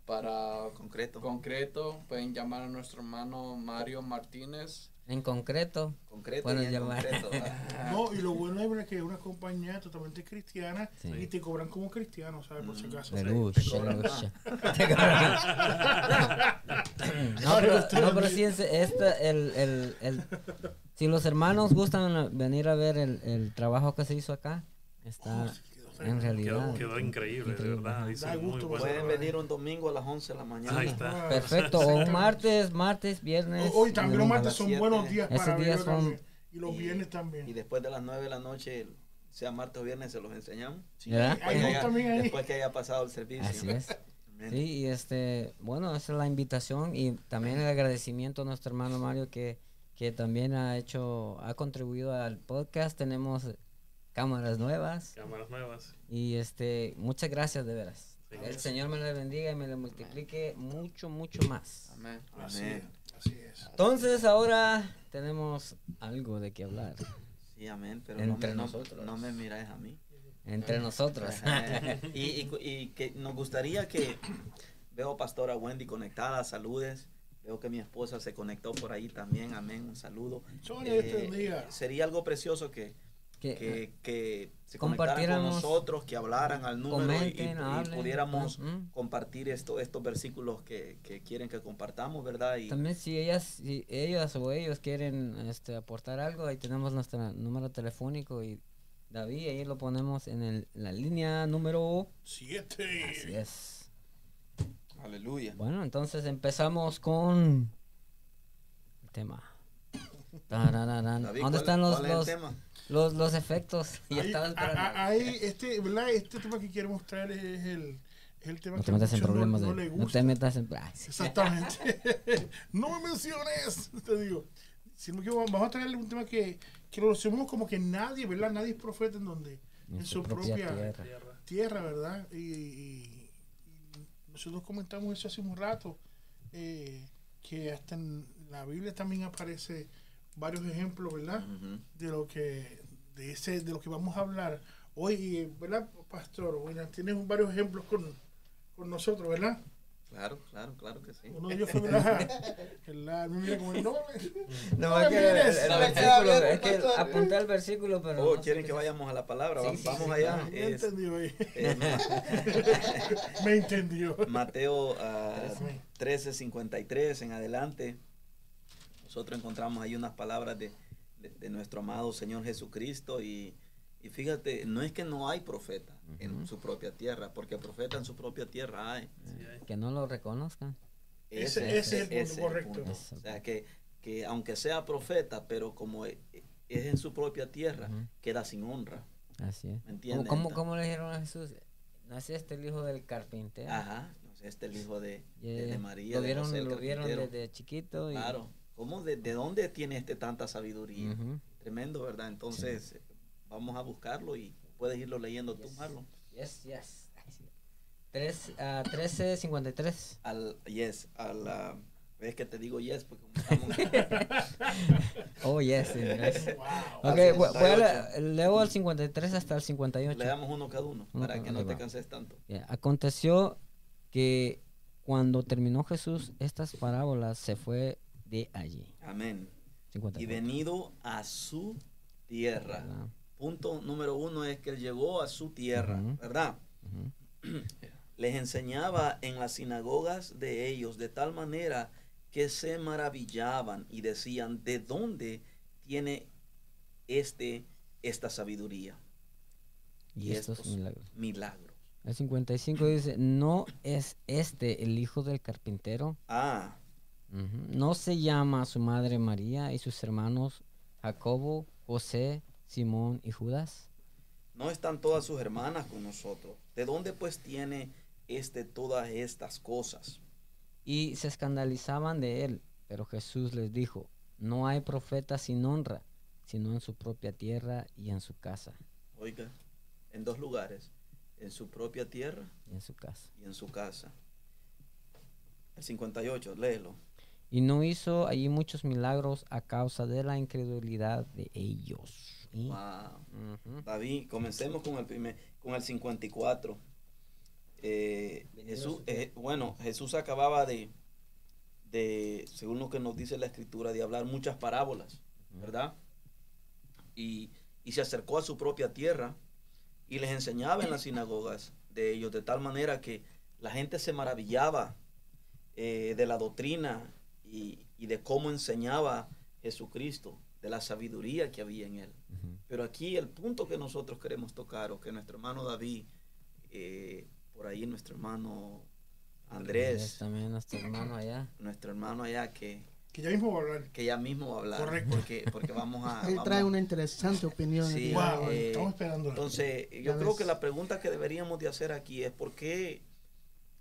para Concreto. concreto, pueden llamar a nuestro hermano Mario Martínez. En concreto. concreto Puedes y. [laughs] No, y lo bueno es que es una compañía totalmente cristiana Sí. y te cobran como cristiano, ¿sabes? Por si acaso. Deluxe, cobran. [laughs] [laughs] No, pero, no, pero sí, es, esta, el, el, el, si los hermanos gustan venir a ver el, el trabajo que se hizo acá, está en realidad. Quedó, quedó increíble, de Increíble, verdad. ajá. Dice Da muy gusto, bueno. pues. Pueden venir un domingo a las 11 de la mañana. Ahí está. Ah, Perfecto, o un martes, martes, viernes. Hoy también los martes son buenos días Esos para días son-. Y los Y- viernes Y también. después de las 9 de la noche, sea martes o viernes, se los enseñamos. ¿Verdad? Hay que haya- después que haya pasado el servicio. Así es. Sí, y este, bueno, esa es la invitación y también el agradecimiento a nuestro hermano Mario que, que también ha hecho, ha contribuido al podcast. Tenemos cámaras nuevas Cámaras nuevas. y este, muchas gracias de veras. Sí. El Señor me le bendiga y me le multiplique mucho, mucho más. Amén. Así es. Amén. Así es. Entonces ahora tenemos algo de qué hablar Sí, amén. Pero Entre no, me, no- nosotros. no me miráis a mí. entre nosotros. Y, y- y que nos gustaría que [coughs] veo pastora Wendy conectada, saludes. Veo que mi esposa se conectó por ahí también, amén, un saludo. Bendiga. sería algo precioso que, Que- que, que se conectaran con nosotros, que hablaran al número y- y, comenten, y hablen. pudiéramos Ujú. compartir esto, estos versículos que, que quieren que compartamos, ¿verdad? Y También si ellas, si ellas o ellos quieren este, aportar algo, ahí tenemos nuestro número telefónico y David, ahí lo ponemos en el- la línea número... Siete. Así es. aleluya. Bueno, entonces empezamos con el tema. David, ¿Dónde ¿cuál- están los, cuál es el los, los, los efectos? [laughs] Ya Ahí, estaba a- esperando. a- ahí, este, ¿verdad? este tema que queremos traer es el, el tema No que te metas en muchos no- problemas. no de- le no te gusta. metas en. Ay, sí. Exactamente. [laughs] no me menciones, te digo. Si no me equivoco, vamos a traerle un tema que, que lo resumimos como que nadie, ¿verdad? Nadie es profeta en donde, en, su propia, tierra. Tierra. tierra, ¿verdad? Y, y- y nosotros comentamos eso hace un rato, eh, que hasta en la Biblia también aparece varios ejemplos, ¿verdad? Ujú. De lo que, de ese, de lo que vamos a hablar hoy, ¿verdad, Pastor? Bueno, tienes varios ejemplos con, con nosotros, ¿verdad? Claro, claro, claro que sí. Uno de ellos fue. El, [laughs] me mira como, no, [laughs] No, No es que el, el No, versículo, es que apunté al versículo, pero. Oh, no quieren que es. vayamos a la palabra. Sí, Va- sí, Vamos sí, allá. me Es, entendió ahí. [laughs] eh, me entendió. Mateo ah, 13:53 en adelante. Nosotros encontramos ahí unas palabras de, de- de nuestro amado Señor Jesucristo y, y fíjate, no es que no hay profeta en su propia tierra, porque profeta en su propia tierra hay. Que no lo reconozcan. Ese- ese es el punto, el correcto. punto. O sea, que, que aunque sea profeta, pero como e- es en su propia tierra, queda sin honra. Así es. ¿Me entiendes? ¿Cómo, cómo, le dijeron a Jesús? ¿No es este el hijo del carpintero? Ajá, no este es el hijo de, de- de eh, María. Lo de vieron, José, lo vieron desde chiquito. Y, Claro. ¿Cómo de, de dónde tiene este tanta sabiduría? Ujú. Tremendo, ¿verdad? Entonces, eh, vamos a buscarlo y puedes irlo leyendo tú, Yes. Marlon. Yes, yes. Ay, sí. Tres, ah, 1353. Al, yes, a la... ¿Ves que te digo yes? Porque como [laughs] estamos... [laughs] Oh, yes. sí, yes. [laughs] Wow. Ok, Al voy- a 58. le- leo el 53 hasta el 58. Le damos uno cada uno, Uno para cada- que no te va. canses tanto. Ya, Aconteció que cuando terminó Jesús estas parábolas se fue de allí. Amén. 54. Y venido a su tierra. ¿verdad? Punto número uno es que él llegó a su tierra, Ujú. ¿verdad? [clears throat] Les enseñaba en las sinagogas de ellos de tal manera que se maravillaban y decían, ¿de dónde tiene este esta sabiduría Y estos milagros. milagros? El 55 dice, ¿no es este el hijo del carpintero? Ah, ¿No se llama su madre María y sus hermanos Jacobo, José, Simón y Judas? no están todas sus hermanas con nosotros. ¿De dónde pues tiene este todas estas cosas? Y se escandalizaban de él, pero Jesús les dijo, no hay profeta sin honra, sino en su propia tierra y en su casa. Oiga, en dos lugares, en su propia tierra Y en su casa. y en su casa. El 58, léelo. Y no hizo allí muchos milagros a causa de la incredulidad de ellos. Wow. David, comencemos con el primer, con el 54. Eh, Jesús, eh, bueno, Jesús acababa de, de, según lo que nos dice la escritura, de hablar muchas parábolas, ¿verdad? Y, y se acercó a su propia tierra y les enseñaba en las sinagogas de ellos, de tal manera que la gente se maravillaba eh, de la doctrina y, y de cómo enseñaba Jesucristo, de la sabiduría que había en él. Pero aquí el punto que nosotros queremos tocar, o que nuestro hermano David, eh, por ahí nuestro hermano Andrés, también nuestro hermano allá. nuestro hermano allá, que, Que ya mismo va a hablar. que ya mismo va a hablar. Correcto. Porque, porque vamos a... [laughs] Él vamos- trae una interesante opinión. Sí, Wow, eh, estamos esperando. Entonces, yo creo ves. que la pregunta que deberíamos de hacer aquí es por qué,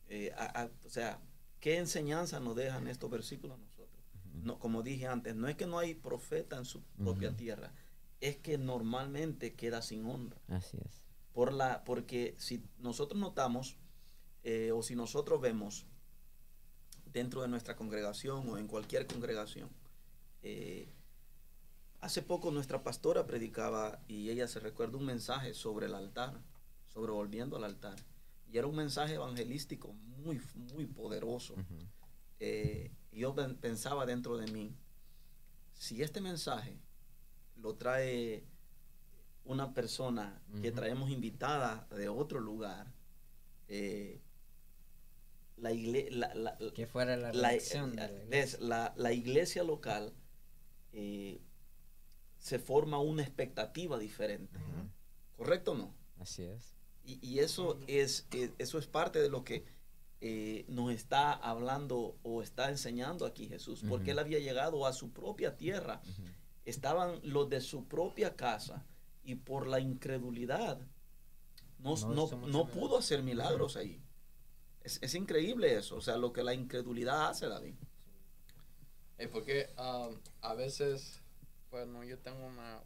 eh, a- a- o sea, ¿qué enseñanza nos dejan estos versículos a nosotros? No, como dije antes, no es que no hay profeta en su propia tierra, es que normalmente queda sin honra. Así es. por la porque si nosotros notamos eh, o si nosotros vemos dentro de nuestra congregación o en cualquier congregación eh, hace poco nuestra pastora predicaba y ella se recuerda un mensaje sobre el altar sobre volviendo al altar y era un mensaje evangelístico muy muy poderoso eh, yo pen- pensaba dentro de mí, si este mensaje lo trae una persona que traemos invitada de otro lugar, eh, la, igle- la, la- Que fuera la la- reacción de la ves, iglesia. la- la iglesia local eh, se forma una expectativa diferente. ¿Correcto o no? Así es. Y, y eso, es, eh, eso es parte de lo que eh, nos está hablando o está enseñando aquí Jesús, porque él había llegado a su propia tierra, estaban los de su propia casa y por la incredulidad no, No no, pudo hacer milagros ahí. Es, es increíble eso, o sea, lo que la incredulidad hace, David. Eh, porque um, a veces, bueno, yo tengo una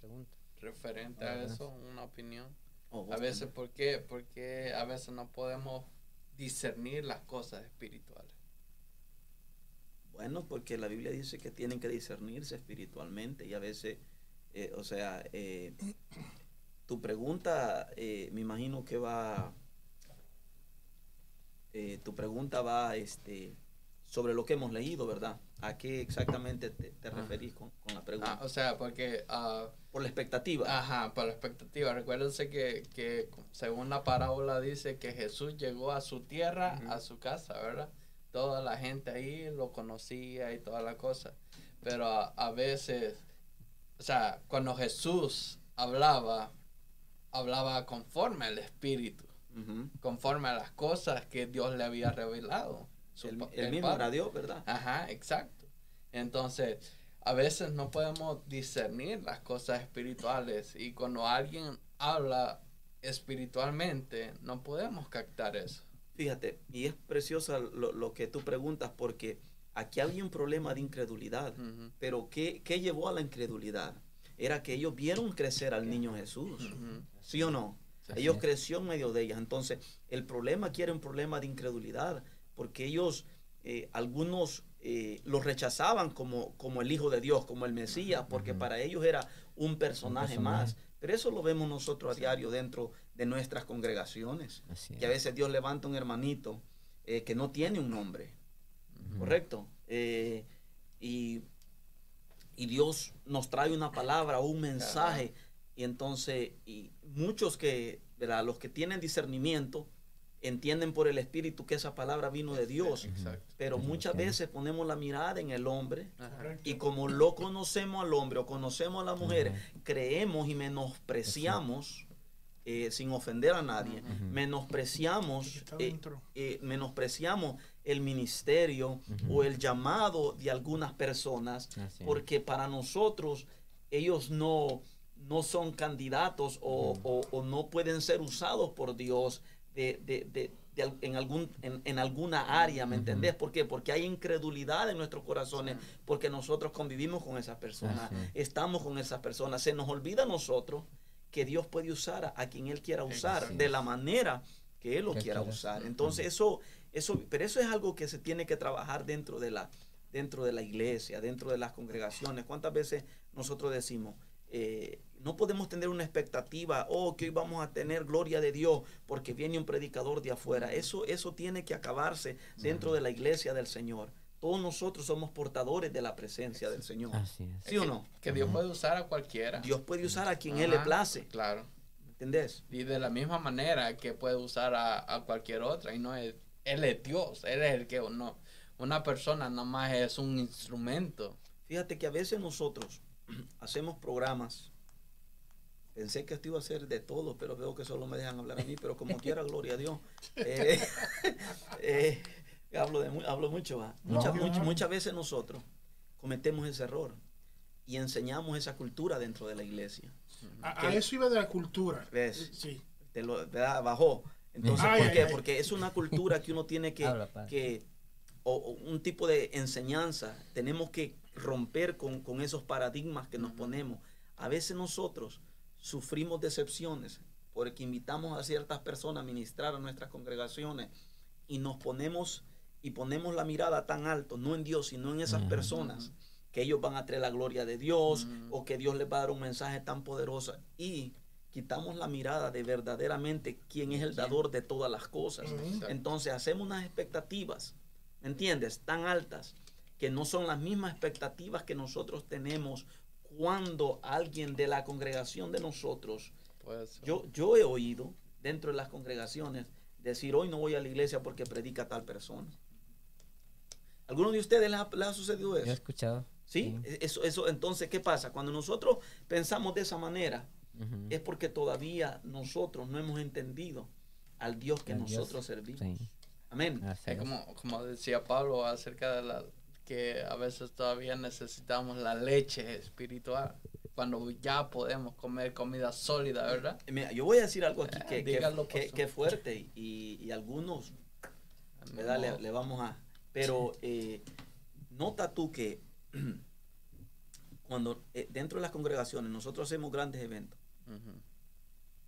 pregunta referente a eso, una opinión. Oh, A veces. ¿por qué? Porque a veces no podemos discernir las cosas espirituales. Bueno, porque la Biblia dice que tienen que discernirse espiritualmente y a veces, eh, o sea, eh, tu pregunta, eh, me imagino que va, tu pregunta va, este, sobre lo que hemos leído, ¿verdad? ¿A qué exactamente te, te referís con, con la Ah, pregunta? o sea, porque ah, Por la expectativa. Ajá, por la expectativa. Recuérdense que, que según la parábola dice que Jesús llegó a su tierra, a su casa, ¿verdad? Toda la gente ahí lo conocía y toda la cosa. Pero a, a veces, o sea, cuando Jesús hablaba, hablaba conforme al Espíritu, conforme a las cosas que Dios le había revelado. El, el el mismo era Dios, ¿verdad? Ajá, exacto. Entonces, a veces no podemos discernir las cosas espirituales y cuando alguien habla espiritualmente, no podemos captar eso. Fíjate, y es preciosa lo, lo que tú preguntas porque aquí había un problema de incredulidad. Pero ¿qué, qué llevó a la incredulidad? Era que ellos vieron crecer al niño Jesús. ¿Sí o no? Ellos creció en medio de ellas. Entonces, el problema aquí era un problema de incredulidad, porque ellos, eh, algunos eh, lo rechazaban como, como el Hijo de Dios, como el Mesías, porque para ellos era un personaje, personaje. más. Pero eso lo vemos nosotros a diario dentro de nuestras congregaciones. Que a veces Dios levanta un hermanito eh, que no tiene un nombre. ¿correcto? Y, y Dios nos trae una palabra o un mensaje. Y entonces, y muchos que, ¿verdad? los que tienen discernimiento, entienden por el Espíritu que esa palabra vino de Dios. Exacto. Pero muchas veces ponemos la mirada en el hombre. Ajá. Y como lo conocemos al hombre o conocemos a la mujer, creemos y menospreciamos, eh, sin ofender a nadie. Ujú. menospreciamos eh, eh, menospreciamos el ministerio o el llamado de algunas personas porque para nosotros ellos no, no son candidatos o, Ujú. o- o no pueden ser usados por Dios de, de- de- de en, algún, en, en alguna área, ¿me Ujú. entendés? ¿Por qué? Porque hay incredulidad en nuestros corazones, porque nosotros convivimos con esas personas, estamos con esas personas, se nos olvida a nosotros que Dios puede usar a, a quien Él quiera usar, de la manera que Él lo Que quiera quiera. usar. Entonces eso, eso, pero eso es algo que se tiene que trabajar dentro de la, dentro de la iglesia, dentro de las congregaciones. ¿Cuántas veces nosotros decimos, eh, no podemos tener una expectativa, oh, que hoy vamos a tener gloria de Dios porque viene un predicador de afuera? Eso, eso tiene que acabarse dentro de la iglesia del Señor. Todos nosotros somos portadores de la presencia del Señor. Así es. ¿Sí o no? Que Dios puede usar a cualquiera. Dios puede usar a quien Él le place. Claro. ¿Entendés? Y de la misma manera que puede usar a, a cualquier otra. Y no es, Él es Dios. Él es el que no. Una persona nada más es un instrumento. Fíjate que a veces nosotros [clears throat] hacemos programas. Pensé que esto iba a ser de todo, pero veo que solo me dejan hablar a mí, pero como quiera, gloria a Dios. Eh, [laughs] eh, hablo, de, hablo mucho. ¿va? Muchas, No, muchas veces nosotros cometemos ese error y enseñamos esa cultura dentro de la iglesia. A, que- a eso iba de la cultura. ¿Ves? Sí. Te lo, ¿verdad? Bajó. Entonces, Ay, ¿por ay, qué? ay. Porque es una cultura que uno tiene que, Habla, que o, o un tipo de enseñanza. Tenemos que romper con, con esos paradigmas que nos ponemos. A veces nosotros sufrimos decepciones porque invitamos a ciertas personas a ministrar a nuestras congregaciones y nos ponemos y ponemos la mirada tan alto, no en Dios, sino en esas personas, que ellos van a traer la gloria de Dios o que Dios les va a dar un mensaje tan poderoso. Y quitamos la mirada de verdaderamente quién es el dador de todas las cosas. Entonces hacemos unas expectativas, ¿me entiendes? Tan altas que no son las mismas expectativas que nosotros tenemos cuando alguien de la congregación de nosotros, yo, yo he oído dentro de las congregaciones decir hoy no voy a la iglesia porque predica tal persona. ¿Alguno de ustedes les ha, les ha sucedido Yo he eso? escuchado. ¿Sí? Eso, eso, entonces, ¿qué pasa? Cuando nosotros pensamos de esa manera, es porque todavía nosotros no hemos entendido al Dios que Al Dios. nosotros servimos. Sí, Amén. es. como, como decía Pablo acerca de la que a veces todavía necesitamos la leche espiritual cuando ya podemos comer comida sólida, ¿verdad? Mira, yo voy a decir algo aquí Eh, que, dígalo, que- que es fuerte y, y algunos ¿verdad? Le, le vamos a... Pero eh, nota tú que [clears throat] cuando eh, dentro de las congregaciones nosotros hacemos grandes eventos,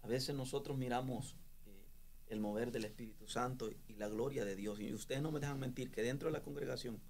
a veces nosotros miramos eh, el mover del Espíritu Santo y la gloria de Dios. Y ustedes no me dejan mentir que dentro de la congregación,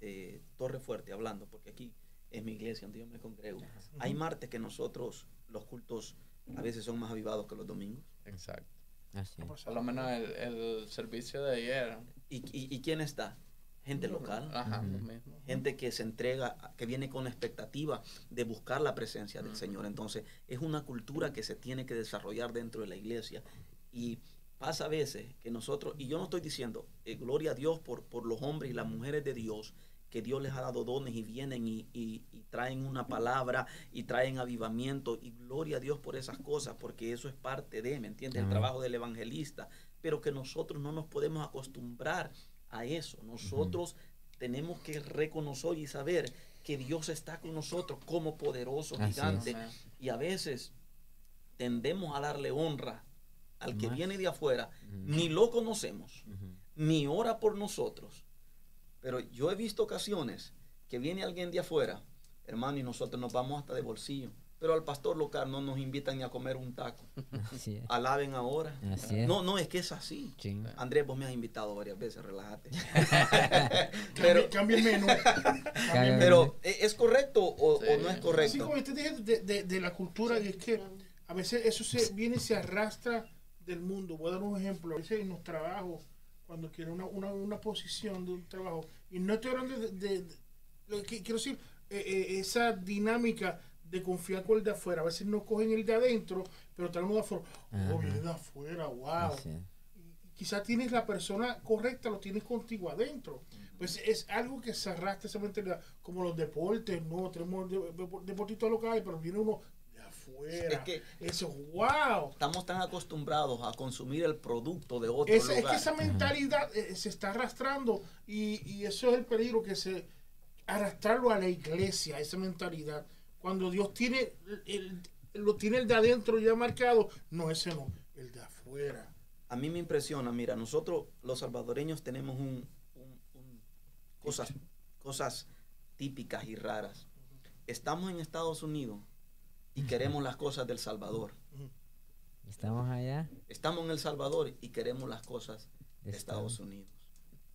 eh, Torre Fuerte, hablando, porque aquí es mi iglesia donde yo me congrego, hay martes que nosotros, los cultos, a veces son más avivados que los domingos. Exacto. Así. Por lo menos el, el servicio de ayer. ¿Y, y, y quién está? Gente local. Ajá, mismo. gente que se entrega, que viene con la expectativa de buscar la presencia del. Señor. Entonces, es una cultura que se tiene que desarrollar dentro de la iglesia. Y pasa a veces que nosotros, y yo no estoy diciendo, eh, gloria a Dios por, por los hombres y las mujeres de Dios, que Dios les ha dado dones y vienen y, y- y traen una palabra y traen avivamiento. Y gloria a Dios por esas cosas, porque eso es parte de, ¿me entiendes? El trabajo del evangelista. Pero que nosotros no nos podemos acostumbrar a eso. Nosotros tenemos que reconocer y saber que Dios está con nosotros como poderoso Así gigante. Y a veces tendemos a darle honra al que Más. viene de afuera. Ni lo conocemos, ni ora por nosotros. Pero yo he visto ocasiones que viene alguien de afuera, hermano, y nosotros nos vamos hasta de bolsillo. Pero al pastor local no nos invitan ni a comer un taco. [laughs] Así es. Alaben ahora. Así es. No, no, es que es así. Ching. Andrés, vos me has invitado varias veces, relájate. [laughs] Cambia, cambia [laughs] el menú. Pero, ¿e- ¿es correcto o, no es Así correcto? como usted dice de, de- de la cultura, y es que a veces eso se viene y se arrastra del mundo. Voy a dar un ejemplo. A veces en los trabajos, cuando quieren una, una, una posición de un trabajo, y no estoy hablando de, de- de- lo que quiero decir, eh, eh, esa dinámica de confiar con el de afuera. A veces no cogen el de adentro, pero traen uno de afuera. Oh, Ajá. viene de afuera, wow. Quizás tienes la persona correcta, lo tienes contigo adentro. Pues es algo que se arrastra esa mentalidad, como los deportes, no, tenemos de- de- deportistas locales, pero viene uno afuera. Es que- Eso, wow. Estamos tan acostumbrados a consumir el producto de otro Es, es lugar. que esa mentalidad eh, se está arrastrando y, y eso es el peligro que se arrastrarlo a la iglesia, esa mentalidad. Cuando Dios tiene el, el- lo tiene el de adentro ya marcado, no ese no, el de afuera. A mí me impresiona, mira, nosotros los salvadoreños tenemos un, un- un- cosas, cosas típicas y raras. Estamos en Estados Unidos y queremos las cosas del Salvador. Estamos allá. Estamos en El Salvador y queremos las cosas de Estados. Unidos.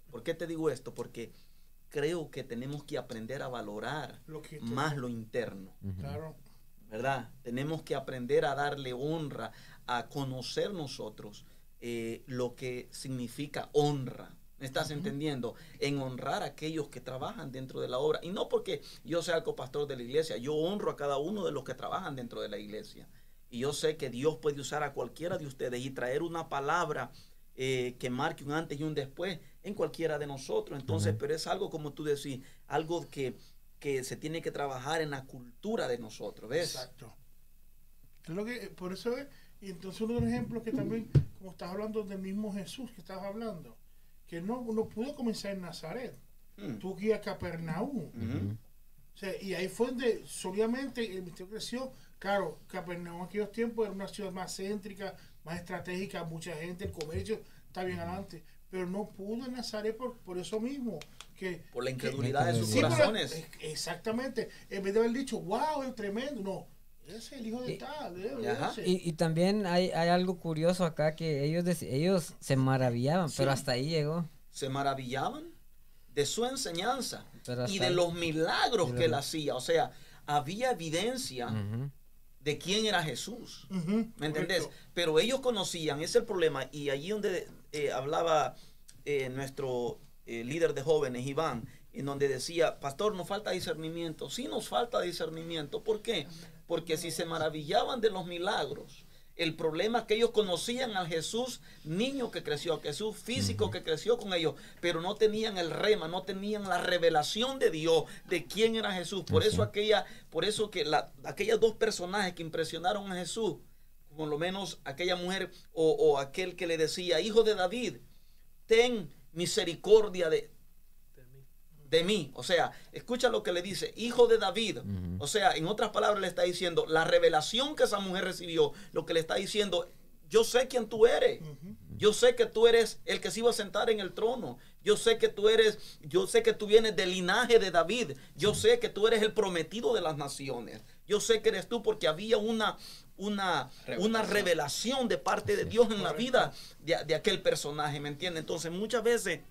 ¿Por qué te digo esto? Porque creo que tenemos que aprender a valorar Lo que más lo interno. Claro. ¿verdad? Tenemos que aprender a darle honra, a conocer nosotros eh, lo que significa honra. ¿Me estás entendiendo? En honrar a aquellos que trabajan dentro de la obra. Y no porque yo sea el copastor de la iglesia, yo honro a cada uno de los que trabajan dentro de la iglesia. Y yo sé que Dios puede usar a cualquiera de ustedes y traer una palabra eh, que marque un antes y un después en cualquiera de nosotros. Entonces, pero es algo como tú decís, algo que, que se tiene que trabajar en la cultura de nosotros, ¿ves? Exacto. Lo que, por eso es, y entonces uno de los ejemplos que también, como estás hablando del mismo Jesús que estás hablando, que no, no pudo comenzar en Nazaret, Mm. tuvo que ir a Capernaum. O sea, y ahí fue donde solamente el ministerio creció. Claro, Capernaum en aquellos tiempos era una ciudad más céntrica, más estratégica, mucha gente, el comercio está bien adelante. Pero no pudo en Nazaret por, por eso mismo. Que, Por la que- incredulidad de sus Sí, corazones. es- exactamente. En vez de haber dicho, wow, es tremendo. No, es el hijo de Y- tal. eh, Ajá. Y, y también hay, hay algo curioso acá que ellos ellos se maravillaban, Sí. pero hasta ahí llegó. Se maravillaban de su enseñanza Pero y de ahí. los milagros que él hacía. O sea, había evidencia de quién era Jesús. ¿Me entendés? correcto. Pero ellos conocían, ese es el problema. Y allí donde eh, hablaba eh, nuestro eh, líder de jóvenes, Iván, en donde decía, pastor, nos falta discernimiento. Sí nos falta discernimiento. ¿Por qué? Porque si se maravillaban de los milagros, el problema es que ellos conocían al Jesús niño que creció, al Jesús físico que creció con ellos, pero no tenían el rema, no tenían la revelación de Dios de quién era Jesús. Por eso es. aquella, por eso que la, aquellos dos personajes que impresionaron a Jesús, por lo menos aquella mujer o, o aquel que le decía, hijo de David, ten misericordia de, de mí. O sea, escucha lo que le dice, hijo de David. O sea, en otras palabras le está diciendo, la revelación que esa mujer recibió, lo que le está diciendo, yo sé quién tú eres. Yo sé que tú eres el que se iba a sentar en el trono. Yo sé que tú eres, yo sé que tú vienes del linaje de David. Yo sé que tú eres el prometido de las naciones. Yo sé que eres tú porque había una, una, una revelación de parte de Dios en la vida de, de aquel personaje, ¿me entiendes? Entonces muchas veces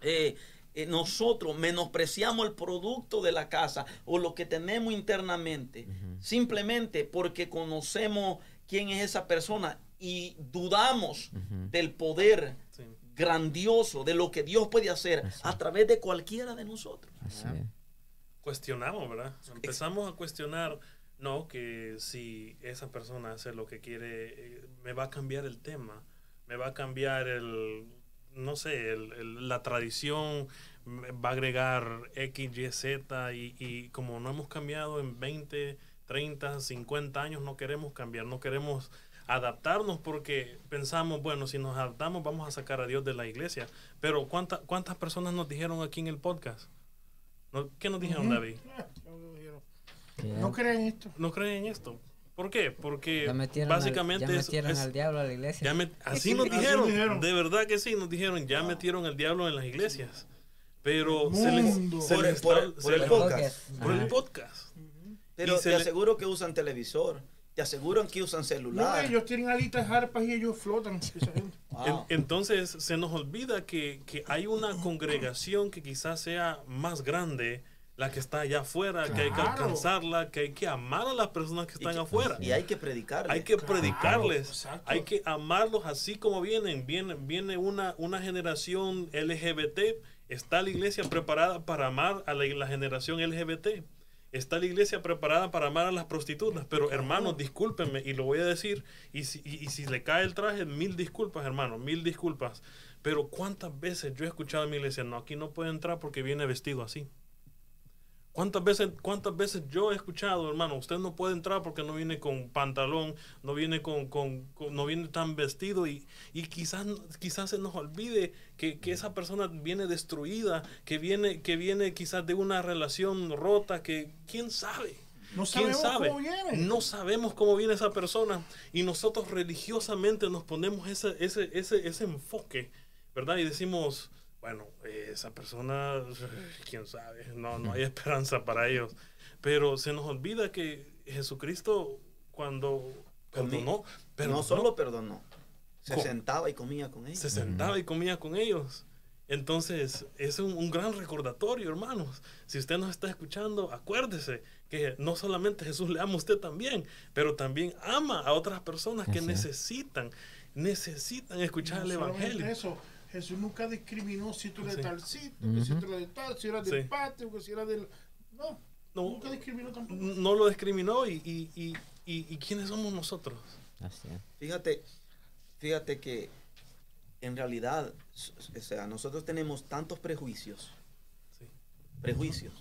eh, eh, nosotros menospreciamos el producto de la casa o lo que tenemos internamente, simplemente porque conocemos quién es esa persona y dudamos del poder Sí. grandioso, de lo que Dios puede hacer a través de cualquiera de nosotros. Cuestionamos, ¿verdad? Empezamos a cuestionar, no, que si esa persona hace lo que quiere, eh, me va a cambiar el tema, me va a cambiar el, no sé, el- el- la tradición, me va a agregar X, Y, Z, y, y como no hemos cambiado en 20, 30, 50 años, no queremos cambiar, no queremos adaptarnos porque pensamos, bueno, si nos adaptamos vamos a sacar a Dios de la iglesia. Pero ¿cuánta- ¿cuántas personas nos dijeron aquí en el podcast? ¿No? ¿Qué nos dijeron, David? [laughs] Que No crean esto. no creen en esto. ¿Por qué? Porque ya metieron, básicamente al, ya metieron es- al diablo a la iglesia. ya met- así Sí, nos así dijeron, de verdad que sí, nos dijeron, ya metieron el diablo en las iglesias. Pero se les, se Por les el- por el- está- por se el les- podcast. por el podcast. Pero te le- aseguro que usan televisor, te aseguran que usan No, celular. ellos tienen alitas, harpas y ellos flotan. esa gente. Wow. En- entonces se nos olvida que, que hay una congregación que quizás sea más grande, la que está allá afuera, que hay que alcanzarla, que hay que amar a las personas que Y están que- afuera. Y hay que predicar. Hay que Claro, predicarles, exacto. hay que amarlos así como vienen. Viene, viene una, una generación LGBT, está la iglesia preparada para amar a la, la generación LGBT. Está la iglesia preparada para amar a las prostitutas. Pero hermanos, discúlpenme, y lo voy a decir, y si, y- y si le cae el traje, mil disculpas, hermano, mil disculpas. Pero cuántas veces yo he escuchado en mi iglesia, no, aquí no puede entrar porque viene vestido así. ¿Cuántas veces, ¿Cuántas veces yo he escuchado, hermano, usted no puede entrar porque no viene con pantalón, no viene con, con- con- no viene tan vestido y, y quizás, quizás se nos olvide que, que esa persona viene destruida, que viene, que viene quizás de una relación rota, que quién sabe. No ¿Quién sabemos sabe? cómo viene. No sabemos cómo viene esa persona y nosotros religiosamente nos ponemos ese, ese, ese, ese enfoque, ¿verdad? Y decimos, bueno, eh, esa persona, [laughs] quién sabe, no, no hay esperanza para ellos. Pero se nos olvida que Jesucristo cuando perdonó, no perdonó, solo perdonó, se sentaba y comía con ellos. se sentaba y comía con ellos. Entonces, es un, un gran recordatorio, hermanos. Si usted nos está escuchando, acuérdese que no solamente Jesús le ama a usted también, pero también ama a otras personas que necesitan, necesitan escuchar No el Evangelio. Eso. Jesús nunca discriminó si tú eres Sí. de tal sitio, que si tú eres de tal, si eras del Sí. patio, que si eras del. No, No, nunca discriminó tampoco. no lo discriminó y, y, y, y- y quiénes somos nosotros. Así es. Fíjate, fíjate que en realidad, o sea, nosotros tenemos tantos prejuicios, Sí. prejuicios,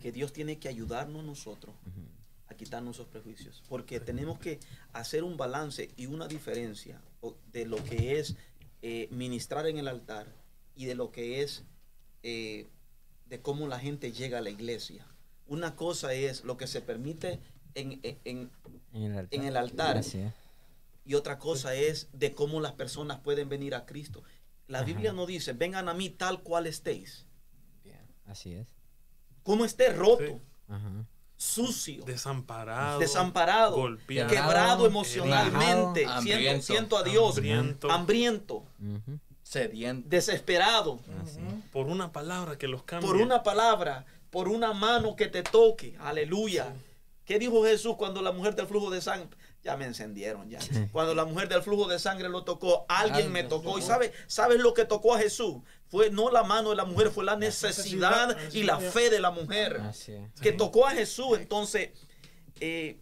que Dios tiene que ayudarnos nosotros a quitarnos esos prejuicios, porque tenemos que hacer un balance y una diferencia de lo que es eh, ministrar en el altar y de lo que es eh, de cómo la gente llega a la iglesia. Una cosa es lo que se permite en, en- en- En el altar. El y otra cosa es de cómo las personas pueden venir a Cristo. La Ajá. Biblia no dice, vengan a mí tal cual estéis. Así es. Como esté roto, Sí. Ajá. Sucio, Desamparado, desamparado, golpeado, quebrado emocionalmente, siento, hambriento, siento a Dios, hambriento. hambriento. Sediento. desesperado, por una palabra que los cambia. por una palabra, por una mano que te toque. Aleluya. ¿Qué dijo Jesús cuando la mujer del flujo de sangre? Ya me encendieron ya. Cuando la mujer del flujo de sangre lo tocó, alguien me tocó. ¿Y tocó. sabe, sabes lo que tocó a Jesús? Fue no la mano de la mujer, fue la necesidad y la fe de la mujer Así es. que tocó a Jesús. Entonces, eh,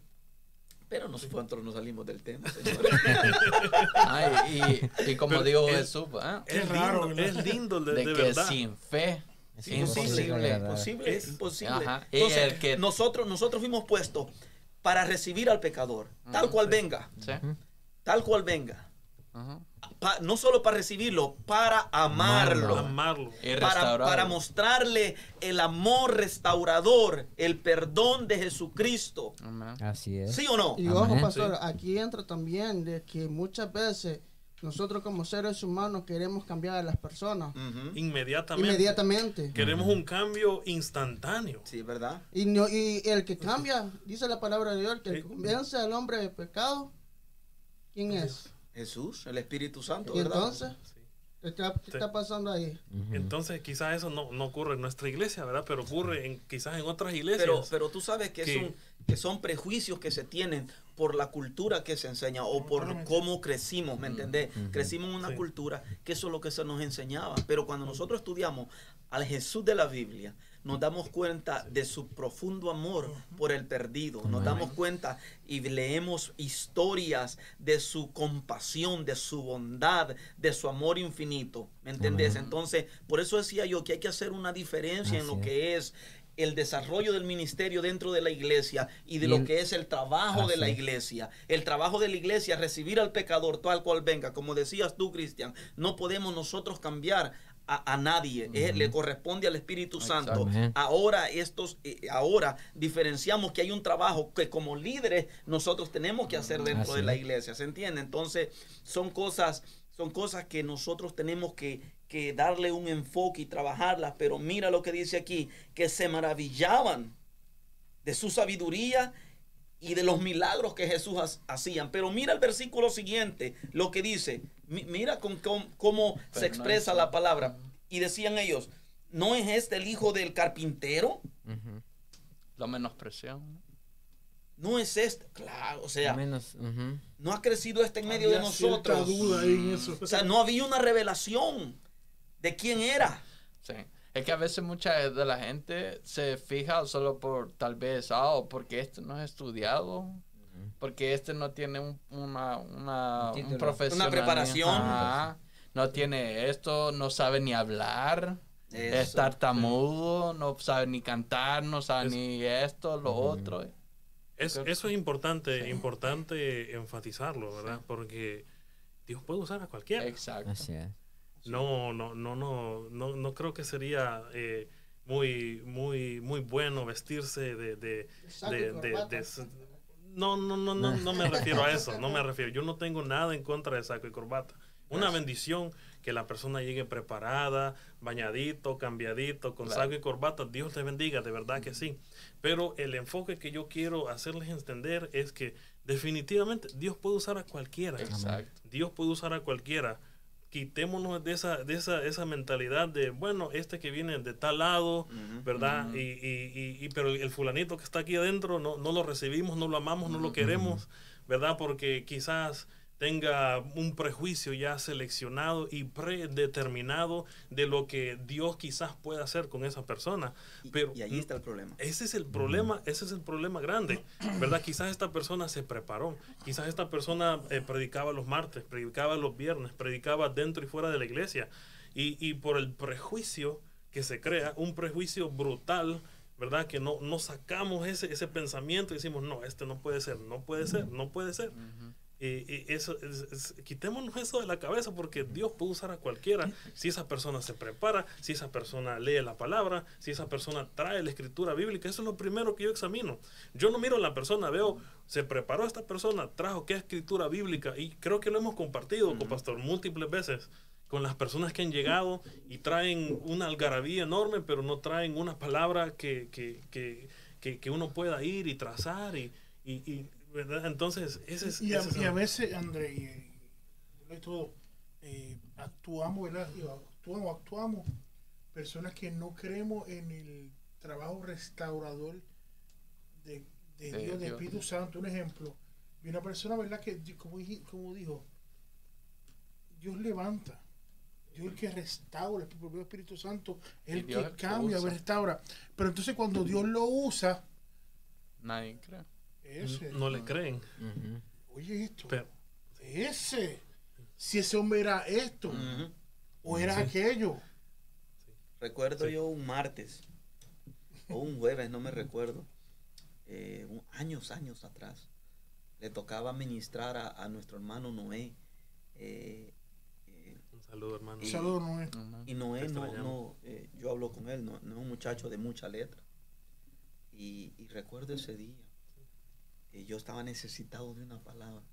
pero nosotros no salimos del tema, señores. [laughs] Ay, y, y como Pero dijo es- Jesús, ¿ah? Es raro, es lindo de, de, de que verdad. sin fe Es imposible, imposible. ¿verdad? imposible, Es- imposible. Entonces, el que- nosotros, nosotros fuimos puestos para recibir al pecador, tal cual sí. venga, Sí. tal cual venga. Pa- no solo para recibirlo, para amarlo. Amarlo. Para, mostrarle el amor restaurador, el perdón de Jesucristo. Amén. Así es. ¿Sí o no? Y ojo, pastor, Sí. aquí entra también de que muchas veces nosotros como seres humanos queremos cambiar a las personas. Inmediatamente. inmediatamente. Queremos un cambio instantáneo. Sí, ¿verdad? Y, no- y el que cambia, dice la palabra de Dios, que el Sí. que convence al hombre de pecado, ¿quién es? Jesús, el Espíritu Santo, Y ¿verdad? entonces, ¿qué está, qué está pasando ahí? Entonces quizás eso no, no ocurre en nuestra iglesia, ¿verdad? Pero ocurre en, quizás en otras iglesias. Pero, pero tú sabes que, que- son, que son prejuicios que se tienen por la cultura que se enseña o por cómo crecimos, ¿me entendés? Crecimos en una Sí. cultura que eso es lo que se nos enseñaba. Pero cuando nosotros estudiamos al Jesús de la Biblia, nos damos cuenta de su profundo amor por el perdido. Nos damos cuenta y leemos historias de su compasión, de su bondad, de su amor infinito. ¿Me entendés? Entonces, por eso decía yo que hay que hacer una diferencia en lo que es el desarrollo del ministerio dentro de la iglesia y de Y lo el- que es el trabajo de la es. iglesia. El trabajo de la iglesia es recibir al pecador tal cual venga. Como decías tú, Cristian, no podemos nosotros cambiar a, a nadie. Eh, le corresponde al Espíritu Santo. Ahora estos, eh, ahora diferenciamos que hay un trabajo que como líderes nosotros tenemos que hacer dentro Así de la es. iglesia. ¿Se entiende? Entonces son cosas, son cosas que nosotros tenemos que, que darle un enfoque y trabajarlas. Pero mira lo que dice aquí, que se maravillaban de su sabiduría y de los milagros que Jesús ha- hacían. Pero mira el versículo siguiente, lo que dice. Mi- mira con, con- cómo se expresa es- la palabra. Y decían ellos, ¿no es este el hijo del carpintero? Ujú. Lo menospreciamos. ¿No es este? Claro, o sea, Menos, no ha crecido este en medio de Había nosotros. duda ahí en eso. O sea, no había una revelación de quién era. Sí. Es que a veces mucha de la gente se fija solo por tal vez, ah, o porque este no es estudiado, porque este no tiene un, una, una, Un un Una preparación. Ajá. no tiene esto, no sabe ni hablar, es Eso. tartamudo, no sabe ni cantar, no sabe Es- ni esto, lo otro. Es- eso es importante, importante enfatizarlo, ¿verdad? Porque Dios puede usar a cualquiera. Exacto. Así es. No, no, no, no, no, no creo que sería eh, muy, muy, muy bueno vestirse de, de, de- de- no, no, no, no, no me refiero a eso, no me refiero. Yo no tengo nada en contra de saco y corbata. Una bendición que la persona llegue preparada, bañadito, cambiadito, con Claro. saco y corbata. Dios te bendiga, de verdad que sí. Pero el enfoque que yo quiero hacerles entender es que definitivamente Dios puede usar a cualquiera. Exacto. Dios puede usar a cualquiera. Quitémonos de esa, de esa, esa mentalidad de, bueno, este que viene de tal lado, ¿verdad? y, y, y, y- pero el fulanito que está aquí adentro no, no lo recibimos, no lo amamos, no lo queremos, ¿verdad? Porque quizás tenga un prejuicio ya seleccionado y predeterminado de lo que Dios quizás pueda hacer con esa persona. Y, Pero y ahí está el problema. ese es el problema, ese es el problema grande, ¿verdad? Quizás esta persona se preparó, quizás esta persona eh, predicaba los martes, predicaba los viernes, predicaba dentro y fuera de la iglesia, y, y por el prejuicio que se crea, un prejuicio brutal, ¿verdad? Que no, no sacamos ese, ese pensamiento y decimos, no, este no puede ser, no puede ser, no puede ser. Y, y eso, es- es- quitémonos eso de la cabeza porque Dios puede usar a cualquiera si esa persona se prepara, si esa persona lee la palabra, si esa persona trae la escritura bíblica. Eso es lo primero que yo examino. Yo no miro a la persona, veo, se preparó esta persona, trajo qué escritura bíblica y creo que lo hemos compartido con Pastor múltiples veces con las personas que han llegado y traen una algarabía enorme, pero no traen una palabra que, que, que, que, que uno pueda ir y trazar y, y, y, ¿verdad? Entonces, ese es... Y a, ese y a veces, André, y, y todo, eh, actuamos, ¿verdad? Y actuamos, actuamos, personas que no creemos en el trabajo restaurador de, de Dios, de Dios. Espíritu Santo. Un ejemplo, y una persona, ¿verdad? Que, como, dijo, Dios levanta. Dios es el que restaura, el propio Espíritu Santo, el que cambia, restaura. Pero entonces cuando Dios lo usa, Nadie cree. Ese, no le creen. Oye esto, Pero, ese, si ese hombre era esto o era aquello. Recuerdo Sí. yo un martes o un jueves, no me recuerdo, eh, un- años, años atrás, le tocaba ministrar a, a nuestro hermano Noé. eh, un saludo, hermano. Y- Saludos, Noé. Y Noé no, no eh, yo hablo con él, no, no es un muchacho de mucha letra. Y, y recuerdo ese día, que yo estaba necesitado de una palabra.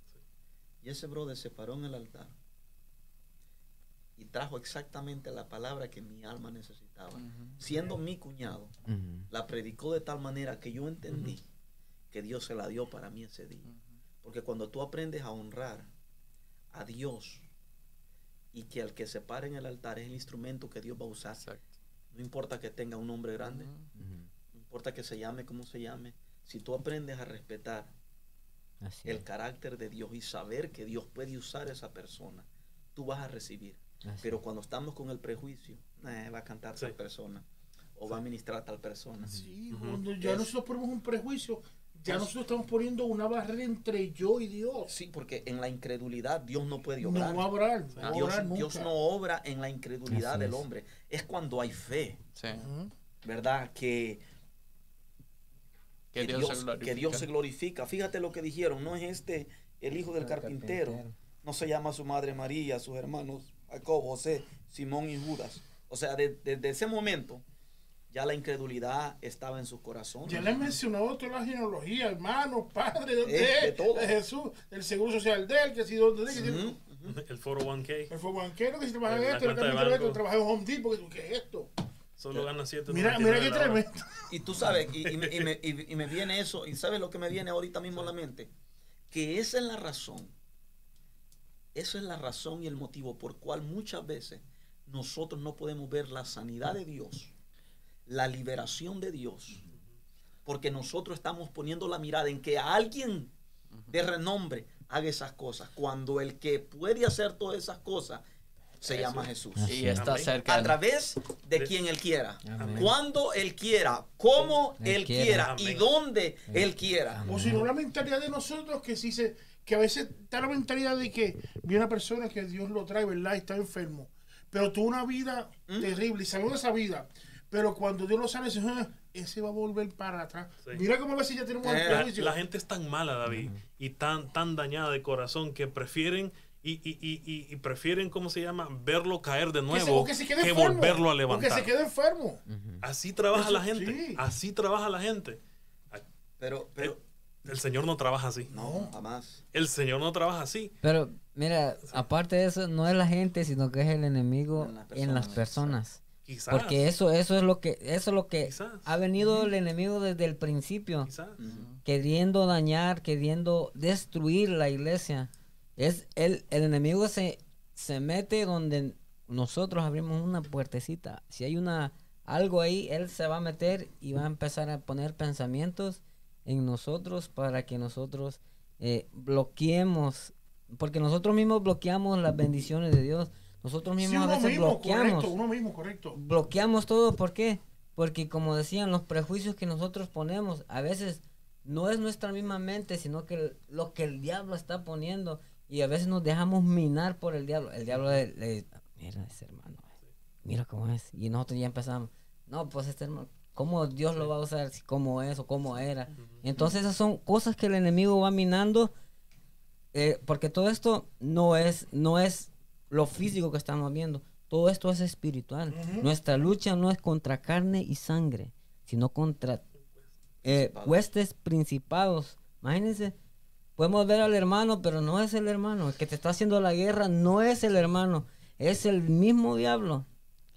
Y ese brother se paró en el altar y trajo exactamente la palabra que mi alma necesitaba. Siendo mi cuñado, la predicó de tal manera que yo entendí que Dios se la dio para mí ese día. Porque cuando tú aprendes a honrar a Dios y que al que se para en el altar es el instrumento que Dios va a usar, Exacto. no importa que tenga un nombre grande, no importa que se llame como se llame, si tú aprendes a respetar Así el es, carácter de Dios y saber que Dios puede usar a esa persona, tú vas a recibir. así Pero cuando estamos con el prejuicio, "Nah, va a cantar Sí. tal persona o va a ministrar tal persona. Sí, Ujú. cuando ya Es- nosotros ponemos un prejuicio, ya Es- nosotros estamos poniendo una barrera entre yo y Dios. Sí, porque en la incredulidad Dios no puede No obrar. va a obrar, no va a Dios, obrar Dios no obra en la incredulidad Así del es. hombre. Es cuando hay fe, Sí. ¿verdad? Que, Que que Dios, Dios, se glorifica. que Dios se glorifica. Fíjate lo que dijeron, no es este el hijo del El carpintero. carpintero. No se llama su madre María, sus hermanos Jacob, José, Simón y Judas. O sea, de- desde ese momento ya la incredulidad estaba en sus corazones. Ya le he mencionado toda la genealogía, hermano, padre de Eh, de todo. de Jesús, el seguro social de él, que si donde que si Ujú, ujú. El 401k. el fue banquero, que si trabaja en esto, el cuenta de esto, trabaja en Home Depot, que ¿qué es esto? Solo gana 7 Mira, mira qué tremendo. Y tú sabes, y, y me, y me- y- y me viene eso, y sabes lo que me viene ahorita mismo a la mente, que esa es la razón, esa es la razón y el motivo por cual muchas veces nosotros no podemos ver la sanidad de Dios, la liberación de Dios, porque nosotros estamos poniendo la mirada en que alguien de renombre haga esas cosas, cuando el que puede hacer todas esas cosas se llama Jesús Y está cerca. a través de quien él quiera, Amén. cuando él quiera, como Él él, quiera. quiera, y Amén. donde él quiera. O si no, la mentalidad de nosotros que si se, que a veces está la mentalidad de que viene una persona que Dios lo trae, ¿verdad? Y está enfermo. Pero tuvo una vida ¿Mm? terrible y salió de esa vida. Pero cuando Dios lo sana, dice, "Ah, ese va a volver para atrás. Sí. Mira cómo a veces ya tenemos el Eh, La, la gente es tan mala, David, y tan, tan dañada de corazón que prefieren y, y, y, y- y prefieren, ¿cómo se llama? Verlo caer de Que se- nuevo que se quede que enfermo, volverlo a levantar. que se quede enfermo. Así trabaja Eso la gente. sí. Así trabaja la gente. Pero, pero, El Señor no trabaja así. no, jamás. El Señor no trabaja así. Pero mira, aparte de eso, no es la gente, sino que es el enemigo En las en las personas. Quizás. Porque eso, eso es lo que, eso es lo que Quizás. ha venido el enemigo desde el principio, Quizás. Queriendo dañar, queriendo destruir la iglesia. Es el, el enemigo se, se mete donde nosotros abrimos una puertecita. Si hay una algo ahí, él se va a meter y va a empezar a poner pensamientos en nosotros para que nosotros eh, bloqueemos, porque nosotros mismos bloqueamos las bendiciones de Dios. Nosotros Sí, mismos a veces mismo, bloqueamos correcto, uno mismo, correcto. bloqueamos todo, ¿por qué? Porque como decían, los prejuicios que nosotros ponemos, a veces no es nuestra misma mente, sino que lo que el diablo está poniendo, y a veces nos dejamos minar por el diablo. El diablo le, le- mira ese hermano, mira cómo es, y nosotros ya empezamos, no, pues este hermano, ¿cómo Dios lo va a usar? ¿Cómo es o cómo era? Entonces esas son cosas que el enemigo va minando, eh, porque todo esto no es, no es lo físico que estamos viendo, todo esto es espiritual. Nuestra lucha no es contra carne y sangre, sino contra eh, huestes principados. Imagínense, podemos ver al hermano, pero no es el hermano. El que te está haciendo la guerra no es el hermano, es el mismo diablo.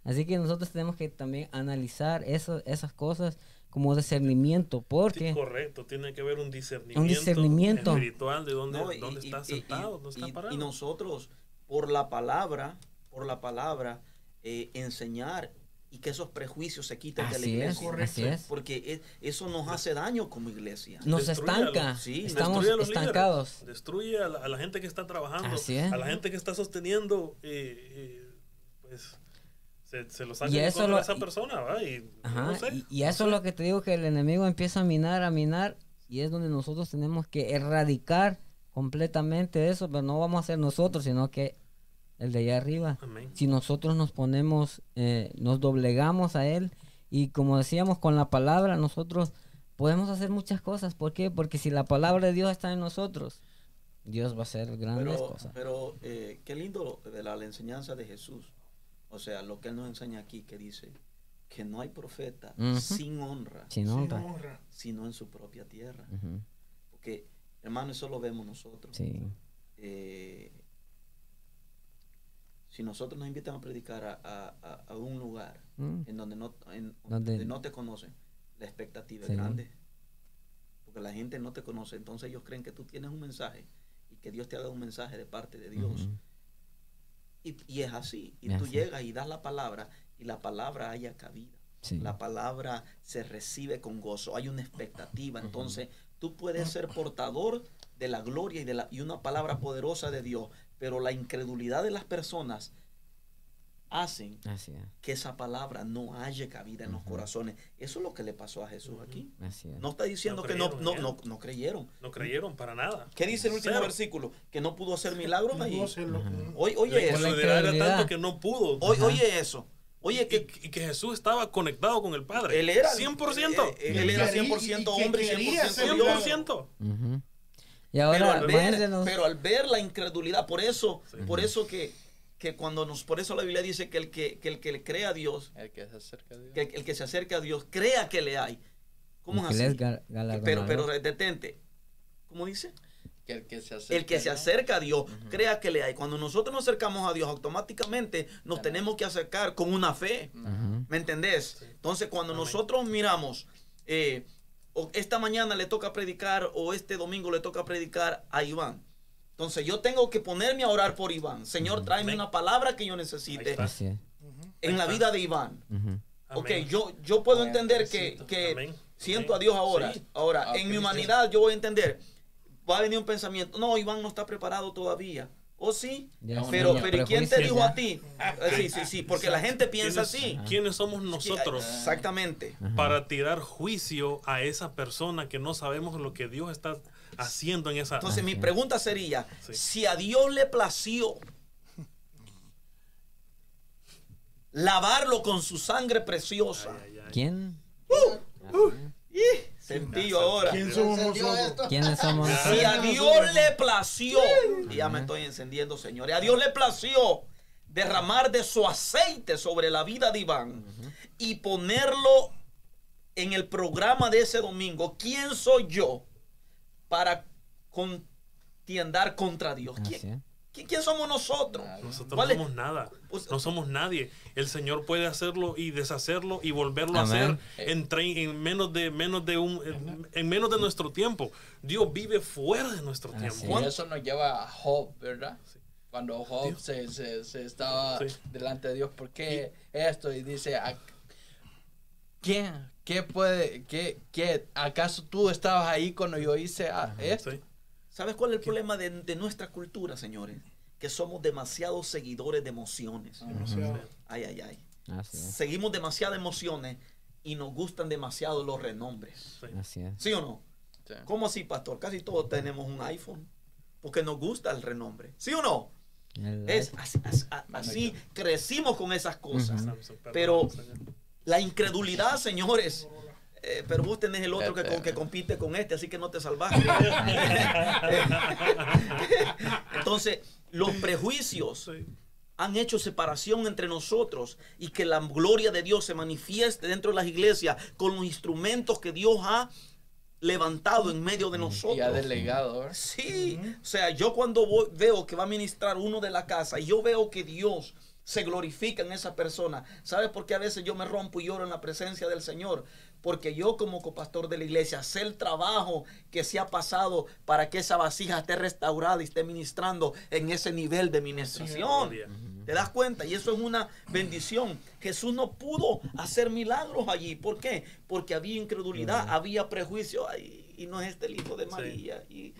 Así que nosotros tenemos que también analizar eso- esas cosas como discernimiento, Sí, porque correcto, tiene que haber un discernimiento, discernimiento. espiritual de dónde, No, y- dónde y- está y- sentado, y- dónde está y- parado. y nosotros, por la palabra, por la palabra, eh, enseñar y que esos prejuicios se quiten de la así es, iglesia. así es. Porque e- eso nos hace daño como iglesia. Nos Destruye a los- estanca, sí, estamos Destruye a los estancados. líderes, destruye a la, a la gente que está trabajando, Así es. a la gente que está sosteniendo, eh, eh, pues se, se lo saca Y eso lo- esa persona, ¿va? Y Ajá, no sé, y, y eso es lo que te digo que el enemigo empieza a minar, a minar, y es donde nosotros tenemos que erradicar completamente eso, pero no vamos a ser nosotros, sino que el de allá arriba. Amén. Si nosotros nos ponemos, eh, nos doblegamos a él, y como decíamos con la palabra, nosotros podemos hacer muchas cosas. ¿Por qué? Porque si la palabra de Dios está en nosotros, Dios va a hacer grandes Pero, cosas. pero eh, qué lindo de la, la enseñanza de Jesús. O sea, lo que Él nos enseña aquí, que dice que no hay profeta sin honra, Sin Sin honra. sino en su propia tierra. Porque, hermano, eso lo vemos nosotros. Sí. Eh, Si nosotros nos invitan a predicar a, a- a- un lugar Mm. en donde no, en- Donde- no te conocen, la expectativa Sí. es grande. Porque la gente no te conoce, entonces ellos creen que tú tienes un mensaje y que Dios te ha dado un mensaje de parte de Dios. Ujú. y, y es así. Y tú llegas y das la palabra y la palabra haya cabida. Sí. La palabra se recibe con gozo, hay una expectativa. Entonces, tú puedes ser portador de la gloria y de la, y una palabra poderosa de Dios, pero la incredulidad de las personas hacen Así es. que esa palabra no haya cabida en los corazones. Eso es lo que le pasó a Jesús aquí. Así es. No está diciendo No que no, creyeron no, él. no, no creyeron. No creyeron para nada. ¿Qué dice el último Cero. versículo? Que no pudo hacer milagros No ahí. hacerlo. Oye, eso. Por la incredulidad era incredulidad. tanto que no pudo. Oye, eso. Oye, y, que y que Jesús estaba conectado con el Padre. Él era 100%. eh, Él era quería- 100% y que hombre y quería 100% ser Dios. 100%. Pero al, ver, pero al ver la incredulidad, por eso, Sí. por eso que, que cuando nos, por eso la Biblia dice que el que, que el que le cree a Dios, El que se acerca a Dios. que el, el que se acerque a Dios, crea que le hay. ¿Cómo es así? Pero, pero detente. ¿Cómo dice? Que el que se acerca El que se a Dios. acerca crea que le hay. Cuando nosotros nos acercamos a Dios, automáticamente nos Claro. tenemos que acercar con una fe. ¿Me entendés? Entonces, cuando Amén. nosotros miramos, eh, o esta mañana le toca predicar o este domingo le toca predicar a Iván. Entonces, yo tengo que ponerme a orar por Iván. Señor, tráeme una palabra que yo necesite en la vida de Iván. Ok, yo, yo puedo entender que, que siento a. Dios ahora. Ahora, Ah, en mi humanidad yo voy a entender. Va a venir un pensamiento. No, Iván no está preparado todavía. ¿O sí? Ya Pero, pero ¿y quién te dijo ya. a ti? Ah, Sí, sí, sí, porque la gente piensa ¿Quiénes, así. ¿Quiénes somos nosotros Exactamente. Para tirar juicio a esa persona que no sabemos lo que Dios está haciendo en esa... Entonces, mi pregunta sería: Sí. si a Dios le plació lavarlo con su sangre preciosa, Ay, ay, ay. ¿Quién? ¡ih! sentí yo ahora. ¿Quién somos ¿Encendió nosotros? ¿Quiénes somos [laughs] Si a Dios le plació, y ya me estoy encendiendo, señores, a Dios le plació derramar de su aceite sobre la vida de Iván y ponerlo en el programa de ese domingo. ¿Quién soy yo para contiendar contra Dios? ¿Quién. Quién- quién somos nosotros? Nosotros ¿Cuál no somos nada. Pues- no somos nadie. El Señor puede hacerlo y deshacerlo y volverlo Amén. a hacer en, menos de menos de un en, en menos de nuestro tiempo. Dios vive fuera de nuestro Así tiempo. Y eso nos lleva a Job, ¿verdad? Cuando Job se, se, se estaba Sí. delante de Dios, ¿por qué esto? Y dice, "¿A- ¿quién? ¿Qué puede? ¿Qué, qué? ¿Acaso tú estabas ahí cuando yo hice ah, esto? Sí. ¿Sabes cuál es el problema de, de nuestra cultura, señores? Que somos demasiados seguidores de emociones. Demasiado. Ay, ay, ay. Así es. Seguimos demasiadas emociones y nos gustan demasiado los renombres. Así es. ¿Sí o no? Sí. ¿Cómo así, pastor? Casi todos tenemos un iPhone. Porque nos gusta el renombre. ¿Sí o no? El- Es así, así- así crecimos con esas cosas. Pero la incredulidad, señores. Eh, pero vos tenés el otro que, Este. que compite con este, así que no te salvaste. [laughs] Entonces, los prejuicios han hecho separación entre nosotros y que la gloria de Dios se manifieste dentro de las iglesias con los instrumentos que Dios ha levantado en medio de Y ha nosotros. delegado, ¿verdad? Sí, o sea, yo cuando voy- veo que va a ministrar uno de la casa y yo veo que Dios se glorifica en esa persona, ¿sabes por qué a veces yo me rompo y lloro en la presencia del Señor? Porque yo como copastor de la iglesia sé el trabajo que se ha pasado para que esa vasija esté restaurada y esté ministrando en ese nivel de ministración. ¿Te das cuenta? Y eso es una bendición. Jesús no pudo hacer milagros allí. ¿Por qué? Porque había incredulidad, había prejuicio. Ay, y no es este el hijo de María. Y.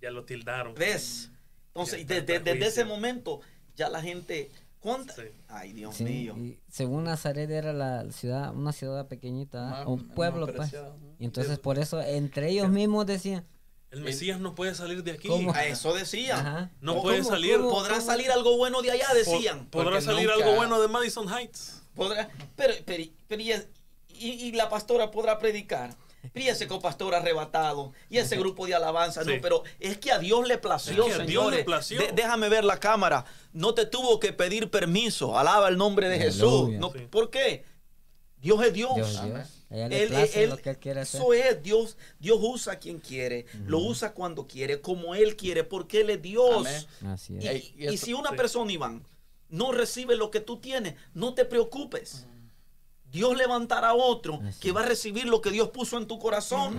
Ya lo tildaron. ¿Ves? Entonces, desde, ese momento, ya la gente. ¿cuánta? Sí. Ay, Dios Sí, mío. y según Nazaret era la ciudad, una ciudad pequeñita, un pueblo, pues. Y entonces por eso entre ellos mismos decían, El Mesías no puede salir de aquí. ¿Cómo? A eso decían. Ajá. No ¿Cómo, puede cómo, salir. cómo? ¿Podrá salir algo bueno de allá? Decían. Podrá Porque salir nunca- algo bueno de Madison Heights. Podrá, pero, pero, pero y, y- y la pastora podrá predicar. Pero y ese copastor arrebatado. Y ese grupo de alabanza. Sí. No, pero es que a Dios le plació, Es que a Dios señores. le plació. De- déjame ver la cámara. No te tuvo que pedir permiso. Alaba el nombre de Jesús. Aleluya. No, Sí. ¿Por qué? Dios es Dios. Dios. Dios. Él- él- lo que él quiere hacer. Eso es, Dios, Dios usa a quien quiere, lo usa cuando quiere, como Él quiere, porque Él es Dios. Amén. Así es. Y, si una sí. persona, Iván, no recibe lo que tú tienes, no te preocupes. Dios levantará a otro Así que va a recibir lo que Dios puso en tu corazón.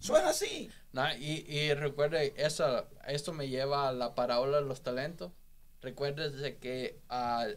Eso es así. Y, y recuerde, eso, esto me lleva a la parábola de los talentos. Recuérdese que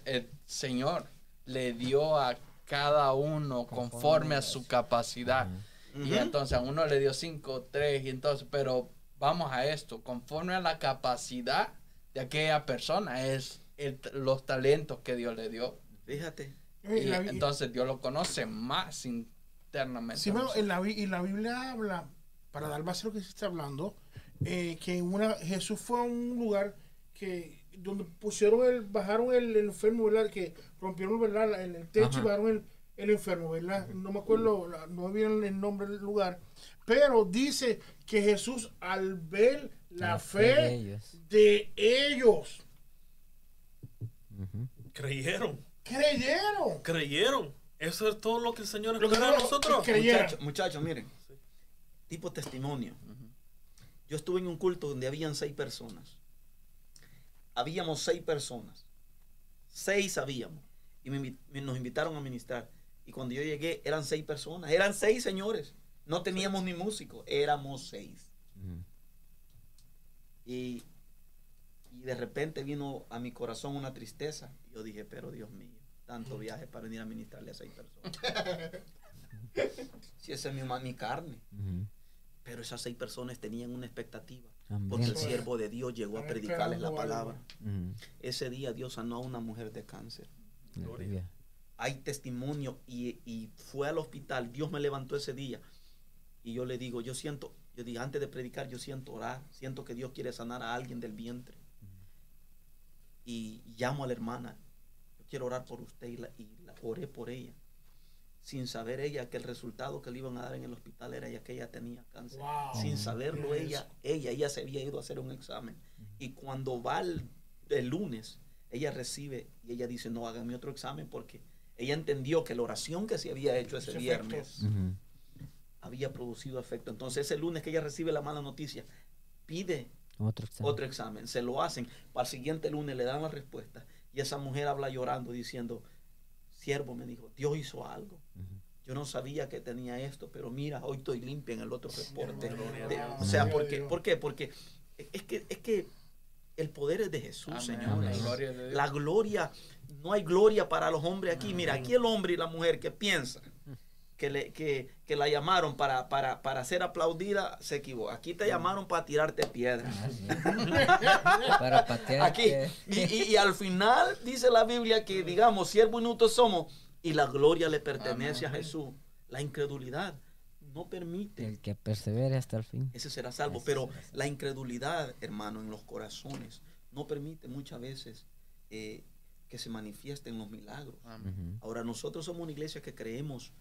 el Señor le dio a cada uno conforme a su capacidad. Y entonces a uno le dio cinco, tres, y entonces, pero vamos a esto, conforme a la capacidad de aquella persona, es el- los talentos que Dios le dio. Fíjate. Y la entonces Dios lo conoce más internamente. Sí, bueno, en la, Bi- y la Biblia habla, para dar base a lo que se está hablando, eh, que una, Jesús fue a un lugar que donde pusieron el, bajaron el, el enfermo, ¿verdad? Que rompieron, ¿verdad? El, el techo y Ajá. bajaron el, el enfermo, ¿verdad? No me acuerdo, la- no me viene el nombre del lugar, pero dice que Jesús al ver la, fe, de ellos. de ellos, Ujú. Creyeron, creyeron. creyeron. Eso es todo lo que el Señor Lo que espera nosotros. Muchachos, muchachos, miren. Tipo testimonio. Yo estuve en un culto donde habían seis personas. Habíamos seis personas. Seis habíamos. Y me nos invitaron a ministrar. Y cuando yo llegué, eran seis personas. Eran seis señores. No teníamos ni músicos. Éramos seis. Y, y de repente vino a mi corazón una tristeza. Y yo dije, pero Dios mío, tanto viaje para venir a ministrarle a seis personas. [laughs] si esa es mi, mi carne. Pero esas seis personas tenían una expectativa. Porque el siervo de Dios llegó a predicarles la palabra. Ese día Dios sanó a una mujer de cáncer. Aleluya. Hay testimonio y, y fue al hospital. Dios me levantó ese día. Y yo le digo, yo siento, yo dije, antes de predicar, yo siento orar. Siento que Dios quiere sanar a alguien del vientre. Y llamo a la hermana. Quiero orar por usted y, la, y la- oré por ella. Sin saber ella que el resultado que le iban a dar en el hospital era ya que ella tenía cáncer. Wow. Sin saberlo ella, ella, ella se había ido a hacer un examen. Y cuando va el, el lunes, ella recibe y ella dice, no, hágame otro examen porque ella entendió que la oración que se había hecho ese Ese viernes había producido efecto. Entonces ese lunes que ella recibe la mala noticia, pide Otro examen. otro examen, se lo hacen, para el siguiente lunes le dan la respuesta y esa mujer habla llorando diciendo, siervo me dijo, Dios hizo algo. Yo no sabía que tenía esto, pero mira, hoy estoy limpia en el otro reporte. o sea, porque, Dios. ¿por qué? Porque es que, es que el poder es de Jesús, Amén. señores. La gloria de Dios. La gloria, no hay gloria para los hombres aquí. Mira, aquí el hombre y la mujer que piensan que, le, que, que la llamaron para, para, para ser aplaudida, se equivocó. Aquí te llamaron para tirarte piedras. [laughs] Para patear. Aquí. Y, y- y al final dice la Biblia que, digamos, siervo inútil somos y la gloria le pertenece a Jesús. La incredulidad no permite. El que persevere hasta el fin. Ese será salvo. Ese Pero será salvo. la incredulidad, hermano, en los corazones no permite muchas veces eh, que se manifiesten los milagros. Amén. Ahora, nosotros somos una iglesia que creemos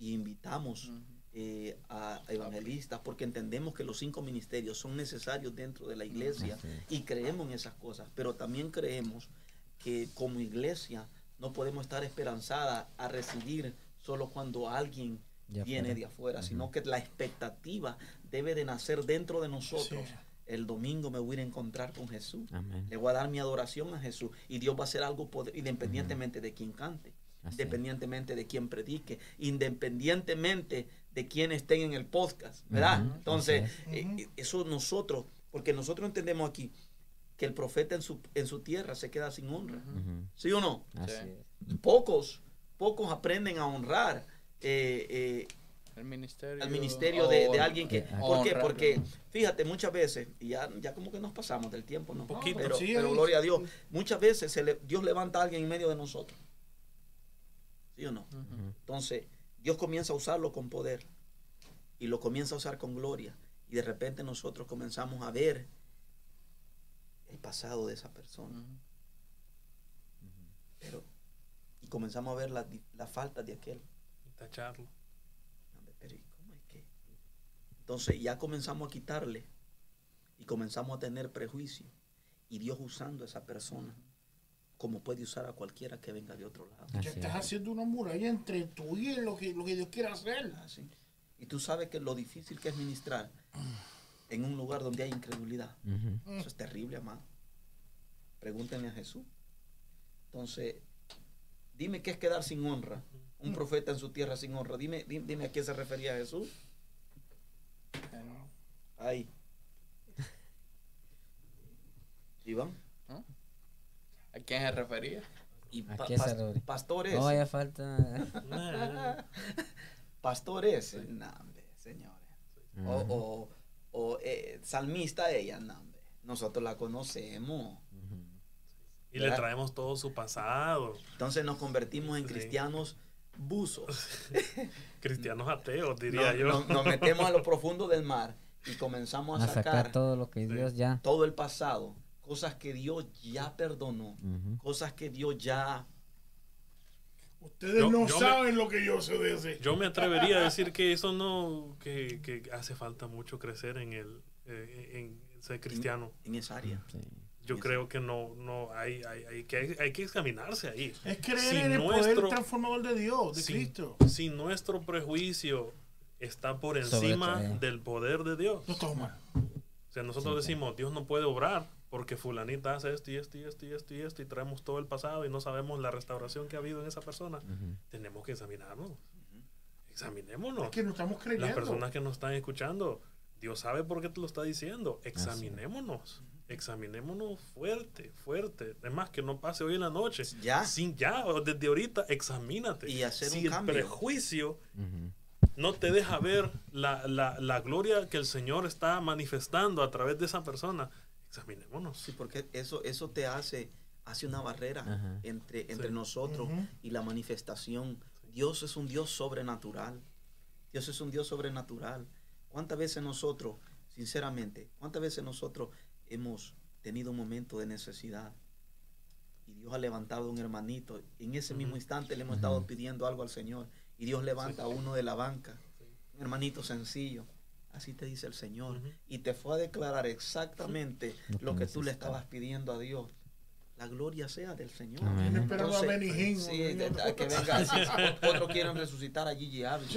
y, invitamos eh, a evangelistas porque entendemos que los cinco ministerios son necesarios dentro de la iglesia y creemos en esas cosas, pero también creemos que como iglesia no podemos estar esperanzada a recibir solo cuando alguien De viene afuera. de afuera, sino que la expectativa debe de nacer dentro de nosotros. Sí. El domingo me voy a ir a encontrar con Jesús. Amén. Le voy a dar mi adoración a Jesús y Dios va a hacer algo poder, independientemente de quien cante, Así independientemente de quien predique, independientemente de quien estén en el podcast, ¿verdad? Entonces, eh, eh, eso nosotros, porque nosotros entendemos aquí que el profeta en su, en su tierra se queda sin honra, Ujú. ¿sí o no? Sí. Pocos, pocos aprenden a honrar eh, eh, El ministerio. al ministerio de, de alguien que... ¿Por qué? Porque, fíjate, muchas veces, y ya, ya como que nos pasamos del tiempo, ¿no? Un poquito. Pero, Sí, pero gloria a Dios, muchas veces se le- Dios levanta a alguien en medio de nosotros. ¿Sí o no? Entonces, Dios comienza a usarlo con poder y lo comienza a usar con gloria. Y de repente nosotros comenzamos a ver el pasado de esa persona. Pero, y comenzamos a ver la, falta de aquel. Tacharlo. Pero ¿y cómo es que? Entonces ya comenzamos a quitarle y comenzamos a tener prejuicio. Y Dios usando a esa persona como puede usar a cualquiera que venga de otro lado. Ya Así estás es. haciendo una muralla entre tú y lo que, lo que Dios quiere hacer. Así. Y tú sabes que lo difícil que es ministrar en un lugar donde hay incredulidad. Eso es terrible, amado. Pregúntenle a Jesús. Entonces, dime qué es quedar sin honra. Un profeta en su tierra sin honra. Dime, dime, dime a qué se refería Jesús. Ahí. Iván. ¿A quién se refería? Y ¿A pa- qué pas- se refería? pastores. No vaya falta. [laughs] Pastores. No, hombre, señores. O, o, o, eh, salmista ella, no, hombre. Nosotros la conocemos. Y le traemos todo su pasado. Entonces nos convertimos en Sí. cristianos buzos. [laughs] Cristianos ateos, diría yo. nos- nos metemos a lo profundo del mar y comenzamos a, A sacar sacar todo lo que Dios ya. todo el pasado, cosas que Dios ya perdonó, cosas que Dios ya... Ustedes Yo- no yo me- saben lo que yo sé de ese. Yo me atrevería a decir que eso no, que, que hace falta mucho crecer en el, eh, en ser cristiano. En esa área. Sí. Yo creo que no, no hay, hay, hay que, hay que examinarse ahí. Es creer Si en el nuestro- poder transformador de Dios, de si, Cristo. si nuestro prejuicio está por encima todo. del poder de Dios. No mal. O sea, nosotros decimos, Dios no puede obrar porque fulanita hace esto y esto y esto y esto y esto y traemos todo el pasado y no sabemos la restauración que ha habido en esa persona. Ujú. Tenemos que examinarnos. Examinémonos. Es que no estamos creyendo. Las personas que nos están escuchando, Dios sabe por qué te lo está diciendo. Examinémonos. Examinémonos fuerte, fuerte. Es más, que no pase hoy en la noche. Ya. Sin ya, desde ahorita, examínate. Y hacer si un el cambio. prejuicio no te deja ver la, la, la gloria que el Señor está manifestando a través de esa persona, examinémonos. Sí, porque eso, eso te hace, hace una barrera Ajá. entre, entre Sí. nosotros y la manifestación. Dios es un Dios sobrenatural. Dios es un Dios sobrenatural. ¿Cuántas veces nosotros, sinceramente, cuántas veces nosotros hemos tenido un momento de necesidad? Y Dios ha levantado a un hermanito. En ese mismo instante le hemos estado pidiendo algo al Señor. Y Dios levanta a uno de la banca. Un hermanito sencillo. Así te dice el Señor. Y te fue a declarar exactamente Lo que lo que tú le estabas pidiendo a Dios. La gloria sea del Señor. Amén. Entonces, Hinn, Sí, ¿no? de- de- que venga. Otros quieren resucitar a Gigi Ávila.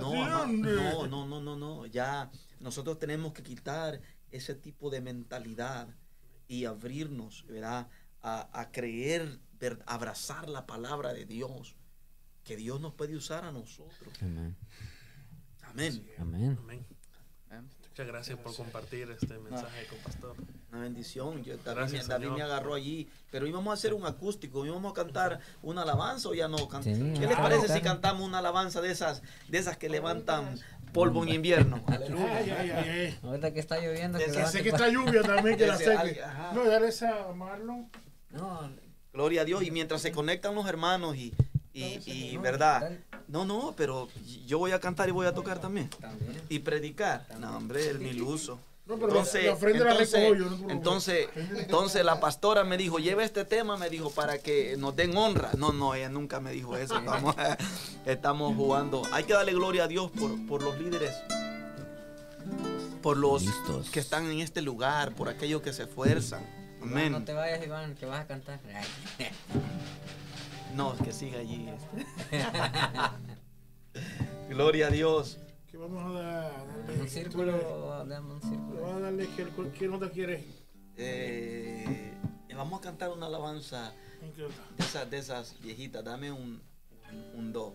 No, no, no, no, no, no. Ya nosotros tenemos que quitar ese tipo de mentalidad y abrirnos, ¿verdad? A, a creer, ver- abrazar la palabra de Dios, que Dios nos puede usar a nosotros. Amén. Amén. Amén. Amén. Amén. Muchas gracias por compartir este mensaje con Pastor. Una bendición. Yo, David, Gracias, me- David me agarró allí, pero íbamos a hacer un acústico, íbamos a cantar una alabanza o ya no. Can- Sí, ¿Qué les claro, parece si cantamos una alabanza de esas, de esas que levantan polvo en invierno? [laughs] Aleluya. Ay, ay, ay. Ahorita que está lloviendo. Que sé que está lluvia también, que la [laughs] seque. No, dale esa a Marlon. No, Gloria a Dios. Y mientras se conectan los hermanos y, y, y no, verdad. No, no, pero yo voy a cantar y voy a tocar también. También. Y predicar. No, hombre, el miluso. No, pero Entonces, la ofrenda la entonces, yo, no entonces, [laughs] entonces la pastora me dijo, lleva este tema, me dijo, para que nos den honra. No, no, ella nunca me dijo eso. Estamos, [laughs] estamos jugando. Hay que darle gloria a Dios por, por los líderes, por los Listos. que están en este lugar, por aquellos que se esfuerzan. No, Amén. no te vayas, Iván, que vas a cantar. [laughs] No, que siga allí. este. [laughs] Gloria a Dios. Que vamos a dar. darle- Un círculo, dame un círculo. Vamos a darle que cualquier nota quieres. Eh, vamos a cantar una alabanza de esas, de esas viejitas. Dame un, un, do.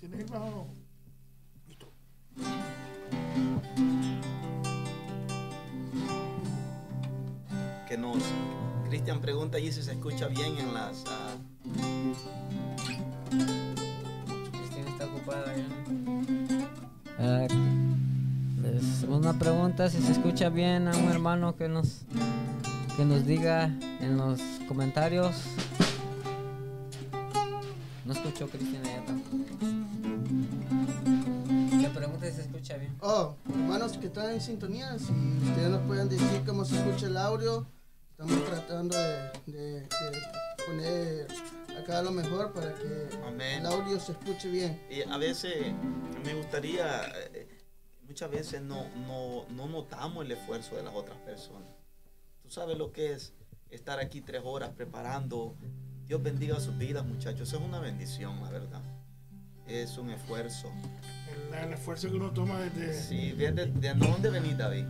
¿Tienes el bajo Cristian pregunta allí si se escucha bien en las. ah, Cristina está ocupada ya. Ah, es una pregunta si se escucha bien a un hermano que nos que nos diga en los comentarios. No escuchó Cristina ya tampoco. Le pregunta si se escucha bien. Oh, hermanos que están en sintonía, si ustedes nos pueden decir cómo se escucha el audio, estamos tratando de, de- de poner acá lo mejor para que Amén. el audio se escuche bien. Y a veces me gustaría, eh, muchas veces no, no, no notamos el esfuerzo de las otras personas. Tú sabes lo que es estar aquí tres horas preparando. Dios bendiga sus vidas, muchachos. Eso es una bendición, la verdad. Es un esfuerzo. El, el esfuerzo que uno toma desde... Sí, ¿de, de, de dónde venís, David?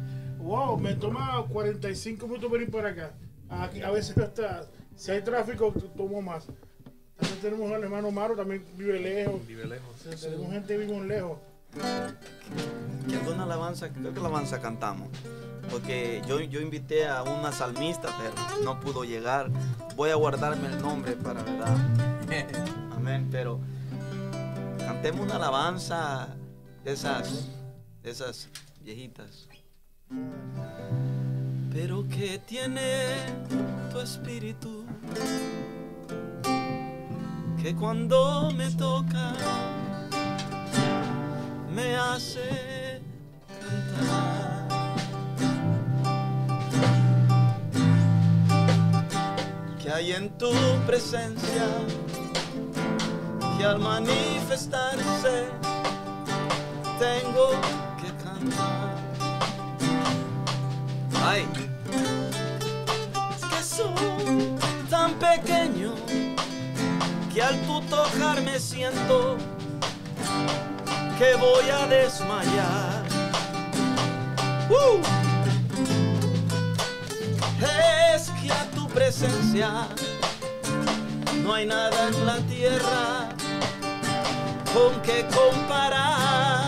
Wow, me toma 45 minutos venir para acá. Aquí, a veces hasta, si hay tráfico, tomo más. También tenemos al hermano Maro, también vive lejos. Vive lejos. Tenemos gente que vive lejos. Que alguna alabanza, creo que alabanza cantamos. Porque yo, yo invité a una salmista, pero no pudo llegar. Voy a guardarme el nombre para verdad. [laughs] Amén. Pero cantemos una alabanza de esas, de esas viejitas. Pero que tiene tu espíritu que cuando me toca me hace cantar. Que hay en tu presencia que al manifestarse tengo que cantar. Ay, es que soy tan pequeño que al tu tocar me siento que voy a desmayar. ¡Uh! Es que a tu presencia no hay nada en la tierra con que comparar.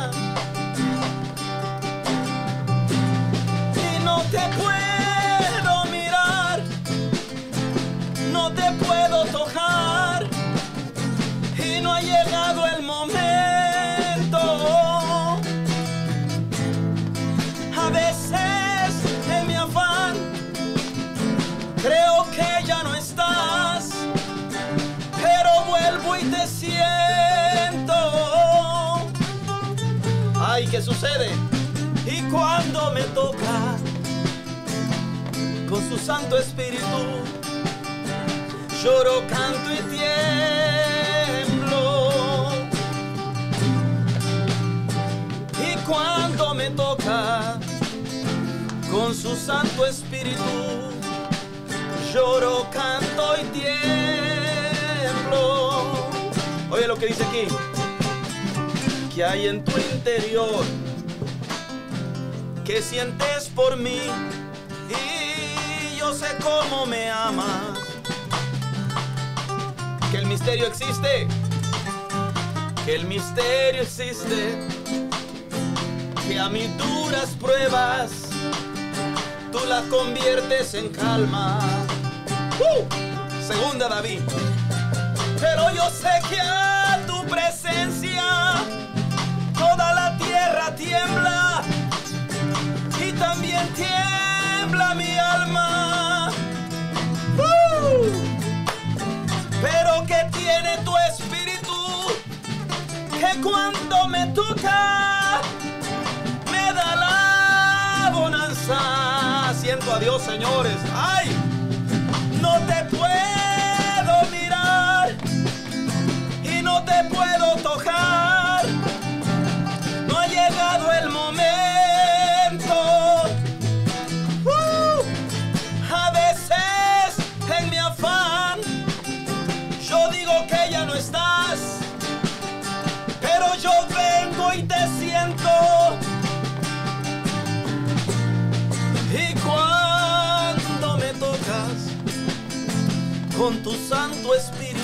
Te puedo mirar, no te puedo tocar y no ha llegado el momento. A veces en mi afán creo que ya no estás, pero vuelvo y te siento. Ay, ¿qué sucede? Y cuando me toca con su Santo Espíritu, lloro, canto y tiemblo. Y cuando me toca con su Santo Espíritu, lloro, canto y tiemblo. Oye lo que dice aquí, que hay en tu interior, que sientes por mí sé cómo me amas que el misterio existe, que el misterio existe, que a mis duras pruebas tú las conviertes en calma. ¡Uh! Segunda David. Pero yo sé que a tu presencia toda la tierra tiembla y también tiembla mi alma. Pero que tiene tu espíritu, que cuando me toca, me da la bonanza. Siento a Dios, señores. ¡Ay! No te puedo mirar y no te puedo tocar. Con tu Santo Espíritu,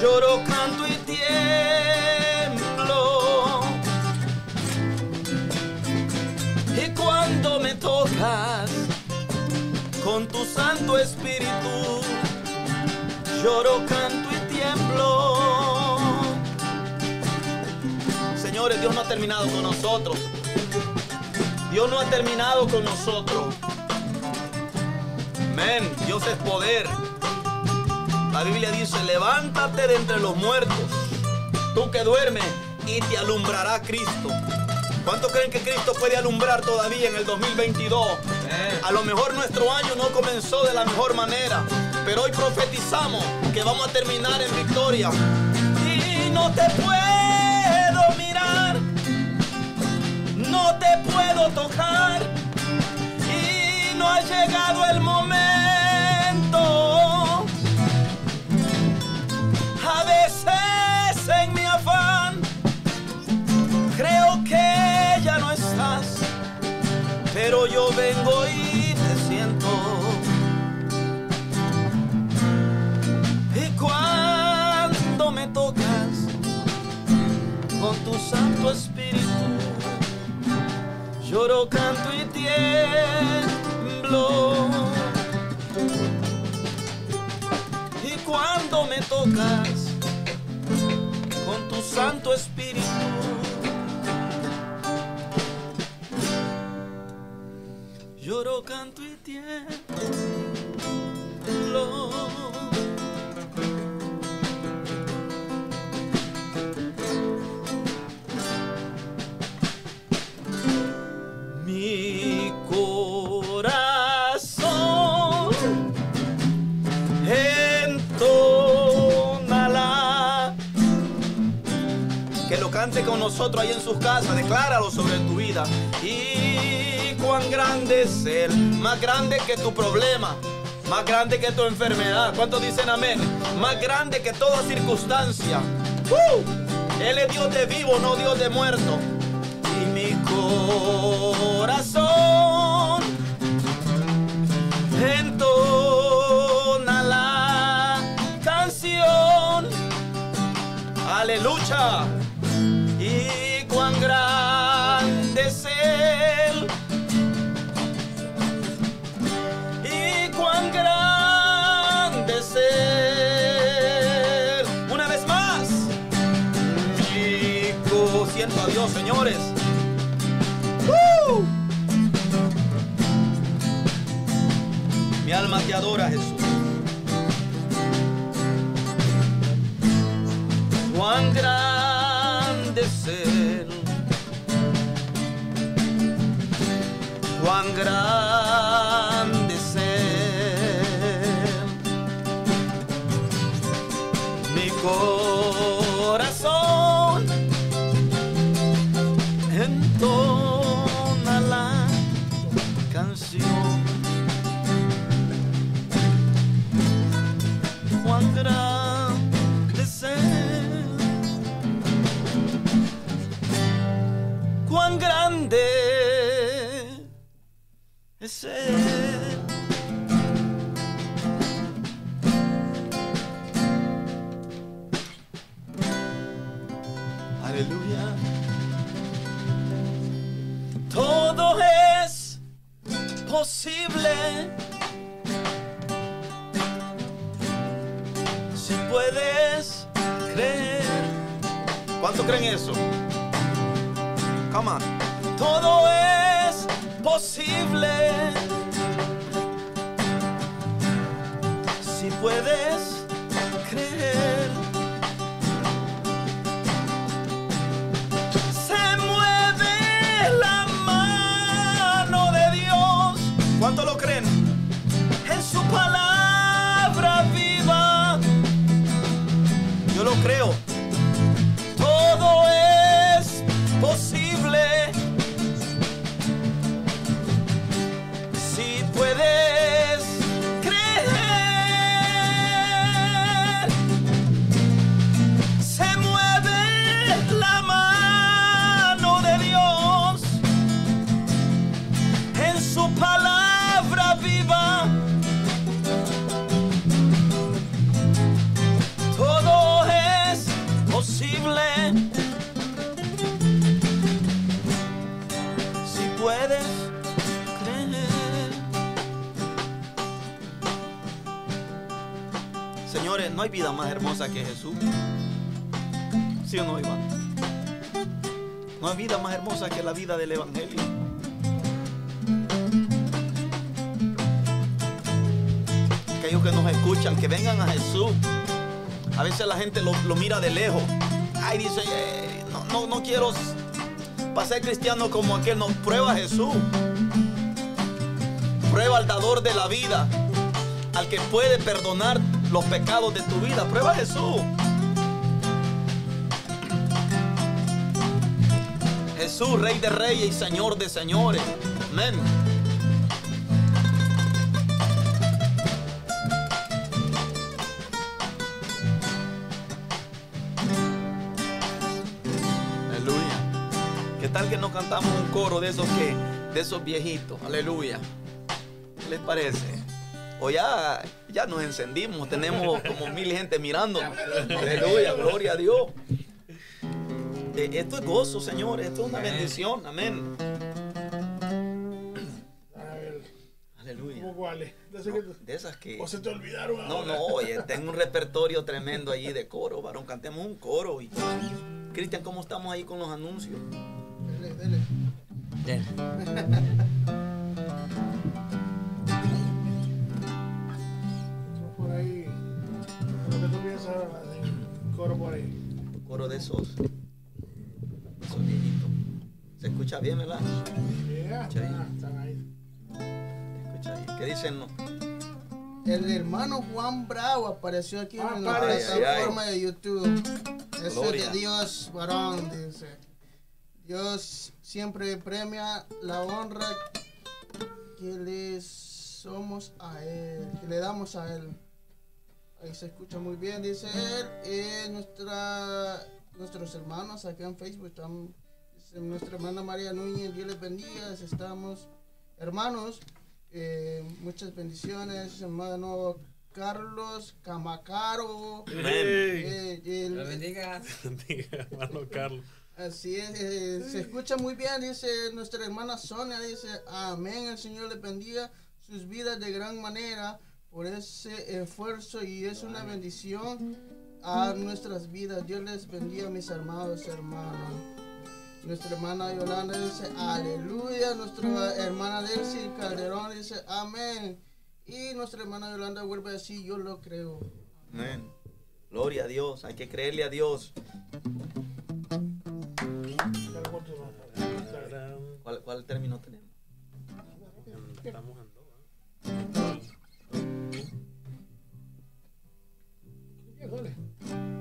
lloro, canto y tiemblo. Y cuando me tocas con tu Santo Espíritu, lloro, canto y tiemblo. Señores, Dios no ha terminado con nosotros. Dios no ha terminado con nosotros. Amén. Dios es poder. La Biblia dice, levántate de entre los muertos. Tú que duermes y te alumbrará Cristo. ¿Cuántos creen que Cristo puede alumbrar todavía en el 2022? A lo mejor nuestro año no comenzó de la mejor manera, pero hoy profetizamos que vamos a terminar en victoria. Y no te puedo mirar, no te puedo tocar, ha llegado el momento. A veces en mi afán creo que ya no estás, pero yo vengo y te siento. Y cuando me tocas con tu Santo Espíritu, lloro, canto y tiemblo. Y cuando me tocas con tu Santo Espíritu, lloro, canto y tiemblo. Con nosotros ahí en sus casas, decláralo sobre tu vida. Y cuán grande es Él, más grande que tu problema, más grande que tu enfermedad. ¿Cuántos dicen amén? Más grande que toda circunstancia. Él es Dios de vivo, no Dios de muerto. Y mi corazón entona la canción. Aleluya. Siento a Dios, señores. Mi alma te adora, Jesús. Cuán grande es Él. Cuán grande es. Mi corazón Aleluya. Todo es posible. Si puedes creer. ¿Cuánto creen eso? Come on. Todo es posible. Si puedes vida más hermosa que Jesús. ¿Sí o no, Iván? No hay vida más hermosa que la vida del Evangelio. Aquellos que nos escuchan, que vengan a Jesús. A veces la gente lo, lo mira de lejos. Ay, dice, "Eh, no, no, quiero para ser cristiano como aquel. No, prueba Jesús. Prueba al dador de la vida. al que puede perdonar los pecados de tu vida. Prueba Jesús. Jesús, Rey de Reyes y Señor de Señores. Amén. Aleluya. ¿Qué tal que no cantamos un coro de esos que, de esos viejitos? Aleluya. ¿Qué les parece? O ya, ya nos encendimos, tenemos [laughs] como mil gente mirando. Aleluya, gloria a Dios. Eh, esto es gozo, señores. Esto es una bendición. Amén. Aleluya. ¿cómo cuáles? De esas No, que- de esas que. ¿O se te olvidaron No, ahora? no, oye, tengo un repertorio tremendo allí de coro, varón. Cantemos un coro. Y... Cristian, ¿cómo estamos ahí con los anuncios? Dele, dele. Bien. [laughs] por ahí. Lo que tú piensas de coro por ahí. Coro de esos. Esos viejitos. ¿Se escucha bien, verdad? Yeah, Escucha ah, están ahí. ¿Se escucha bien? ¿Qué dicen? no? El hermano Juan Bravo apareció aquí en la plataforma de YouTube. Eso Gloria. de Dios, varón, dice. Dios siempre premia la honra que le somos a Él, que le damos a Él. Ahí se escucha muy bien, dice él. Eh, nuestra, nuestros hermanos acá en Facebook están, dice nuestra hermana María Núñez, Dios les bendiga, estamos hermanos. eh, muchas bendiciones, hermano Carlos Camacaro. Eh, el- Dios bendiga. [laughs] Diga, hermano Carlos. Así es, eh, se escucha muy bien, dice nuestra hermana Sonia, dice, amén, el Señor les bendiga sus vidas de gran manera por ese esfuerzo y es una bendición a nuestras vidas. Dios les bendiga, mis amados hermanos. Nuestra hermana Yolanda dice, aleluya. Nuestra hermana Delcy Calderón dice, amén. Y nuestra hermana Yolanda vuelve a decir, yo lo creo. Amén. Gloria a Dios. Hay que creerle a Dios. ¿Cuál, cuál término tenemos? Estamos en dos, dale.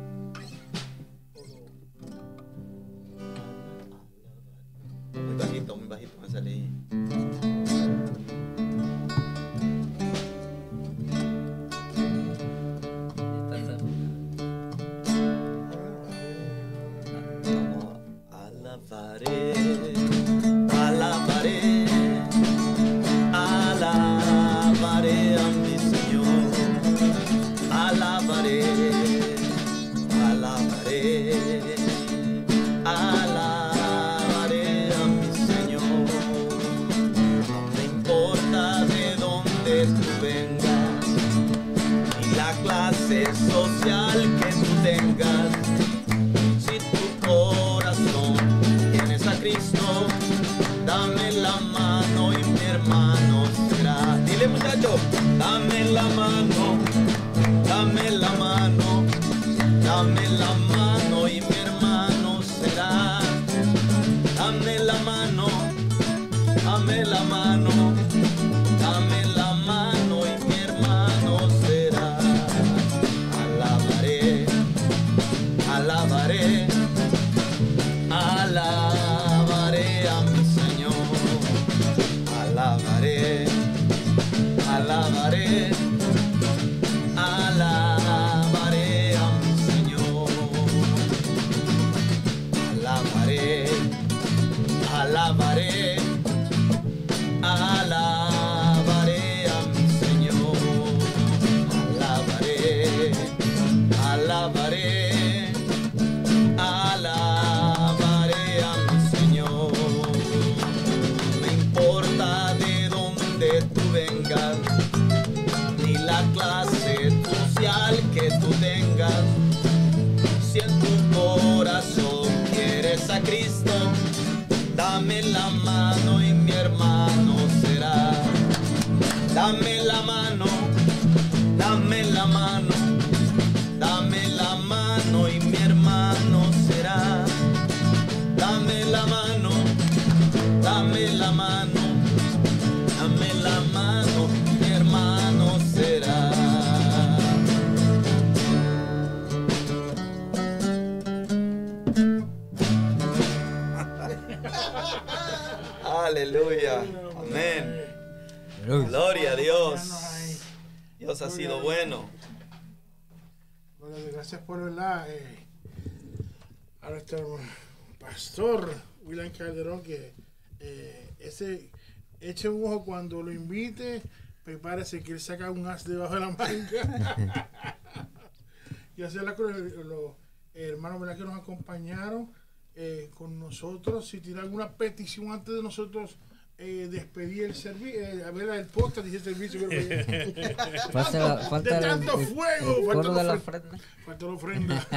Prepárese que él saca un as debajo de la manga. [laughs] y hacerla con el- los hermanos ¿verdad? que nos acompañaron eh, con nosotros. Si tiene alguna petición antes de nosotros eh, despedir el servicio, eh, a ver el podcast, dije servicio, que- [laughs] Falta la- falta de tanto el- fuego, el falta la la ofrenda. ofrenda. Falta la ofrenda.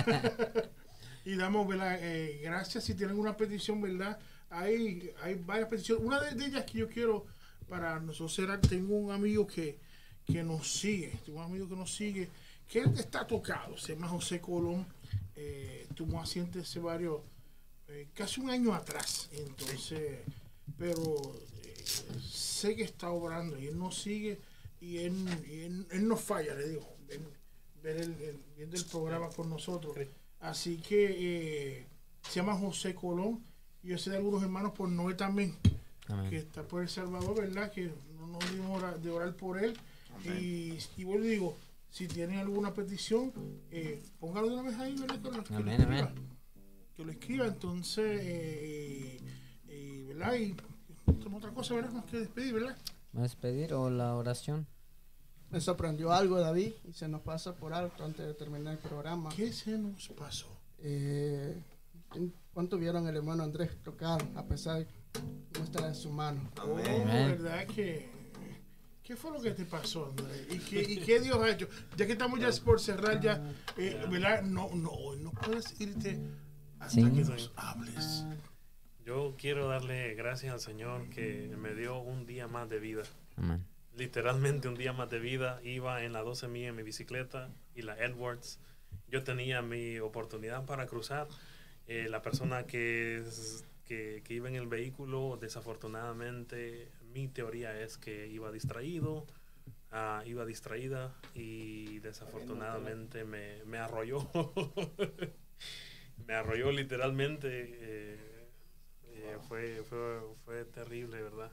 [laughs] y damos ¿verdad? Eh, gracias si tienen una petición, ¿verdad? Hay, hay varias peticiones. Una de, de ellas que yo quiero para nosotros cerrar, tengo un amigo que, que nos sigue, tengo un amigo que nos sigue, que él está tocado, se llama José Colón, eh, tuvo un accidente hace varios, eh, casi un año atrás, entonces, pero eh, sé que está obrando y él nos sigue y él, y él, él no falla, le digo, ven- ver el, el- viendo el programa con nosotros. Así que se llama José Colón y yo sé de algunos hermanos por Noé también, Amén. que está por El Salvador, ¿verdad? Que no nos dimos de orar por él. Y, y bueno, digo, si tienen alguna petición, eh, póngalo de una vez ahí, ¿verdad? Que lo, que lo Amén, escriba. amén. Que lo escriba, entonces, eh, eh, ¿verdad? Y tenemos otra cosa, ¿verdad? Más que despedir, ¿verdad? ¿Va a despedir o la oración? Me sorprendió algo, David, y se nos pasa por alto antes de terminar el programa. ¿Qué se nos pasó? Eh, ¿Cuánto vieron el hermano Andrés tocar a pesar de cómo está en su mano? Oh, Amén. ¿verdad que ¿Qué fue lo que te pasó, Andrés? ¿Y qué, y qué Dios ha hecho? Ya que estamos ya por cerrar ya, eh, ¿verdad? No, no, no puedes irte hasta Sí. que nos hables. Yo quiero darle gracias al Señor que me dio un día más de vida. Amén. Literalmente un día más de vida. Iba en la 12 mía en mi bicicleta y la Edwards. Yo tenía mi oportunidad para cruzar. Eh, la persona que, es- que, que iba en el vehículo, desafortunadamente, mi teoría es que iba distraído. ah, iba distraída y desafortunadamente me, me arrolló. [laughs] me arrolló literalmente. eh, eh, fue, fue, fue terrible, ¿verdad?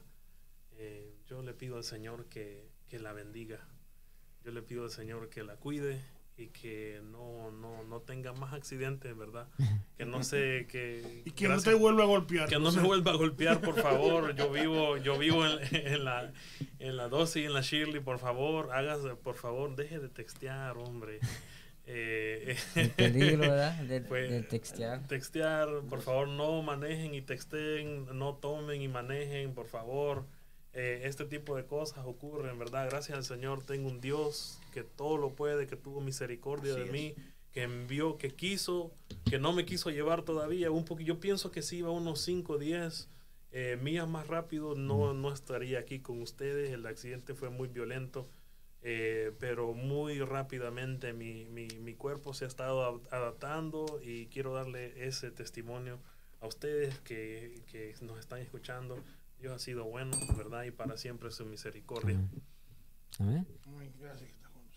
Eh, yo le pido al Señor que, que la bendiga. Yo le pido al Señor que la cuide y que no, no, no tenga más accidentes, ¿verdad? [laughs] Que no sé, que... Y que gracias- no te vuelva a golpear. que no me vuelva a golpear, por [laughs] favor. Yo vivo, yo vivo en, en la, en la 12 y en la Shirley, por favor, hágase, por favor, deje de textear, hombre. Eh, [laughs] El peligro, ¿verdad? Del, Fue- del textear. Textear, por favor, no manejen y texten, no tomen y manejen, por favor. Eh, este tipo de cosas ocurren, ¿verdad? Gracias al Señor tengo un Dios que todo lo puede, que tuvo misericordia de mí, que envió, que quiso, que no me quiso llevar todavía un poquito. Yo pienso que si iba unos 5 o 10 eh, millas más rápido, no, no estaría aquí con ustedes. El accidente fue muy violento. Eh, pero muy rápidamente mi, mi, mi cuerpo se ha estado ad- adaptando y quiero darle ese testimonio a ustedes que, que nos están escuchando. Dios ha sido bueno, ¿verdad? Y para siempre su misericordia. Amén. Amén.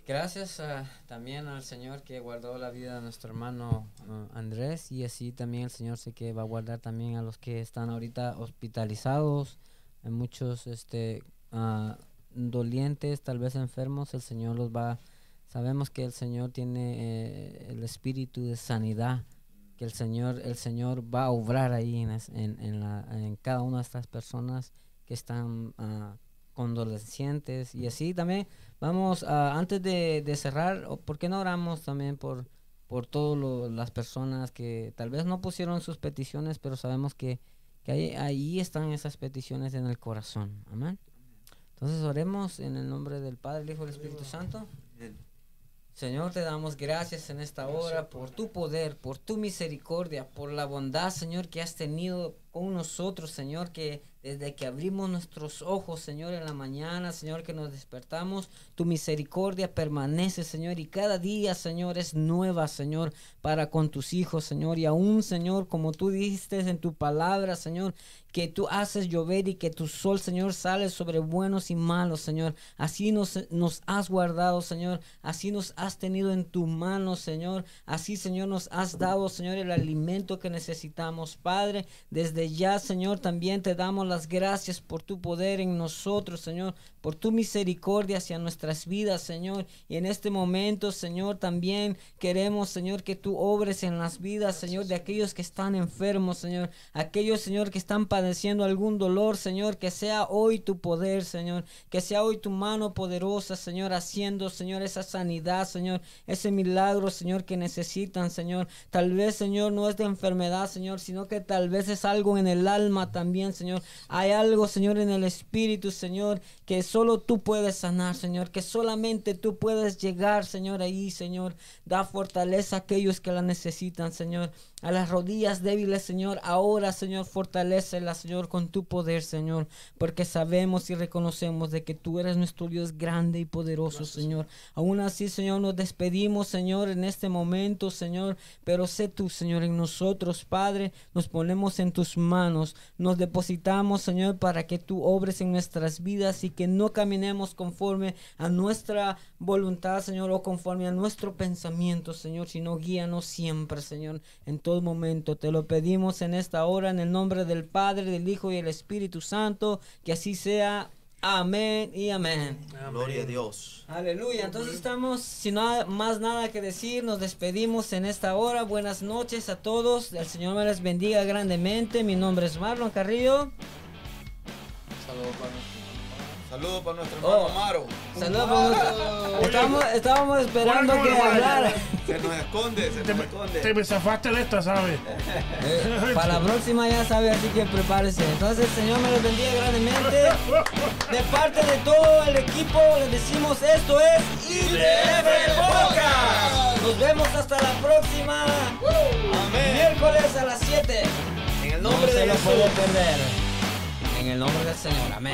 Gracias ah, también al Señor que guardó la vida de nuestro hermano ah, Andrés y así también el Señor sé que va a guardar también a los que están ahorita hospitalizados, hay muchos este ah, dolientes, tal vez enfermos, el Señor los va, sabemos que el Señor tiene eh, el espíritu de sanidad, el Señor, el Señor va a obrar ahí en, en, la- en cada una de estas personas que están ah, condolecientes y así también Vamos, a, antes de, cerrar, ¿por qué no oramos también por, por todas las personas que tal vez no pusieron sus peticiones, pero sabemos que, que ahí, ahí están esas peticiones en el corazón? Amén. Entonces oremos en el nombre del Padre, el Hijo y el Espíritu Santo. Señor, te damos gracias en esta hora por tu poder, por tu misericordia, por la bondad, Señor, que has tenido con nosotros, Señor, que desde que abrimos nuestros ojos, Señor, en la mañana, Señor, que nos despertamos, tu misericordia permanece, Señor, y cada día, Señor, es nueva, Señor, para con tus hijos, Señor, y aún, Señor, como tú dijiste en tu palabra, Señor, que tú haces llover y que tu sol, Señor, sale sobre buenos y malos, Señor. Así nos, nos has guardado, Señor. Así nos has tenido en tu mano, Señor. Así, Señor, nos has dado, Señor, el alimento que necesitamos, Padre. Desde ya, Señor, también te damos las gracias por tu poder en nosotros, Señor, por tu misericordia hacia nuestras vidas, Señor. Y en este momento, Señor, también queremos, Señor, que tú obres en las vidas, Señor, de aquellos que están enfermos, Señor. Aquellos, Señor, que están padeciendo algún dolor, Señor, que sea hoy tu poder, Señor. Que sea hoy tu mano poderosa, Señor, haciendo, Señor, esa sanidad, Señor. Ese milagro, Señor, que necesitan, Señor. Tal vez, Señor, no es de enfermedad, Señor, sino que tal vez es algo en el alma también, Señor. Hay algo, Señor, en el espíritu, Señor, que solo tú puedes sanar, Señor, que solamente tú puedes llegar, Señor, ahí, Señor. Da fortaleza a aquellos que la necesitan, Señor. A las rodillas débiles, Señor, ahora, Señor, fortalecelas, Señor, con tu poder, Señor, porque sabemos y reconocemos de que tú eres nuestro Dios grande y poderoso, Señor. Aún así, Señor, nos despedimos, Señor, en este momento, Señor, pero sé tú, Señor, en nosotros, Padre, nos ponemos en tus manos, nos depositamos, Señor, para que tú obres en nuestras vidas y que no caminemos conforme a nuestra voluntad, Señor, o conforme a nuestro pensamiento, Señor, sino guíanos siempre, Señor, en todo momento. Te lo pedimos en esta hora, en el nombre del Padre, del Hijo y del Espíritu Santo, que así sea. Amén y amén. Gloria a Dios. Aleluya. Entonces estamos, sin nada, más nada que decir, nos despedimos en esta hora. Buenas noches a todos. El Señor me les bendiga grandemente. Mi nombre es Marlon Carrillo. Saludos Saludos para nuestro hermano Oh. Amaro. Saludos para nosotros. Estábamos, estábamos esperando que hablara. Se nos esconde, se Te, nos esconde. te me zafaste de esta, ¿sabes? Eh, para la próxima ya sabe, así que prepárese. Entonces, el Señor me los bendiga grandemente. De parte de todo el equipo, les decimos esto es IDF Podcast. Nos vemos hasta la próxima. Amén. Miércoles a las 7. En el No nombre se de lo Jesús. puede perder. En el nombre del Señor. Amén.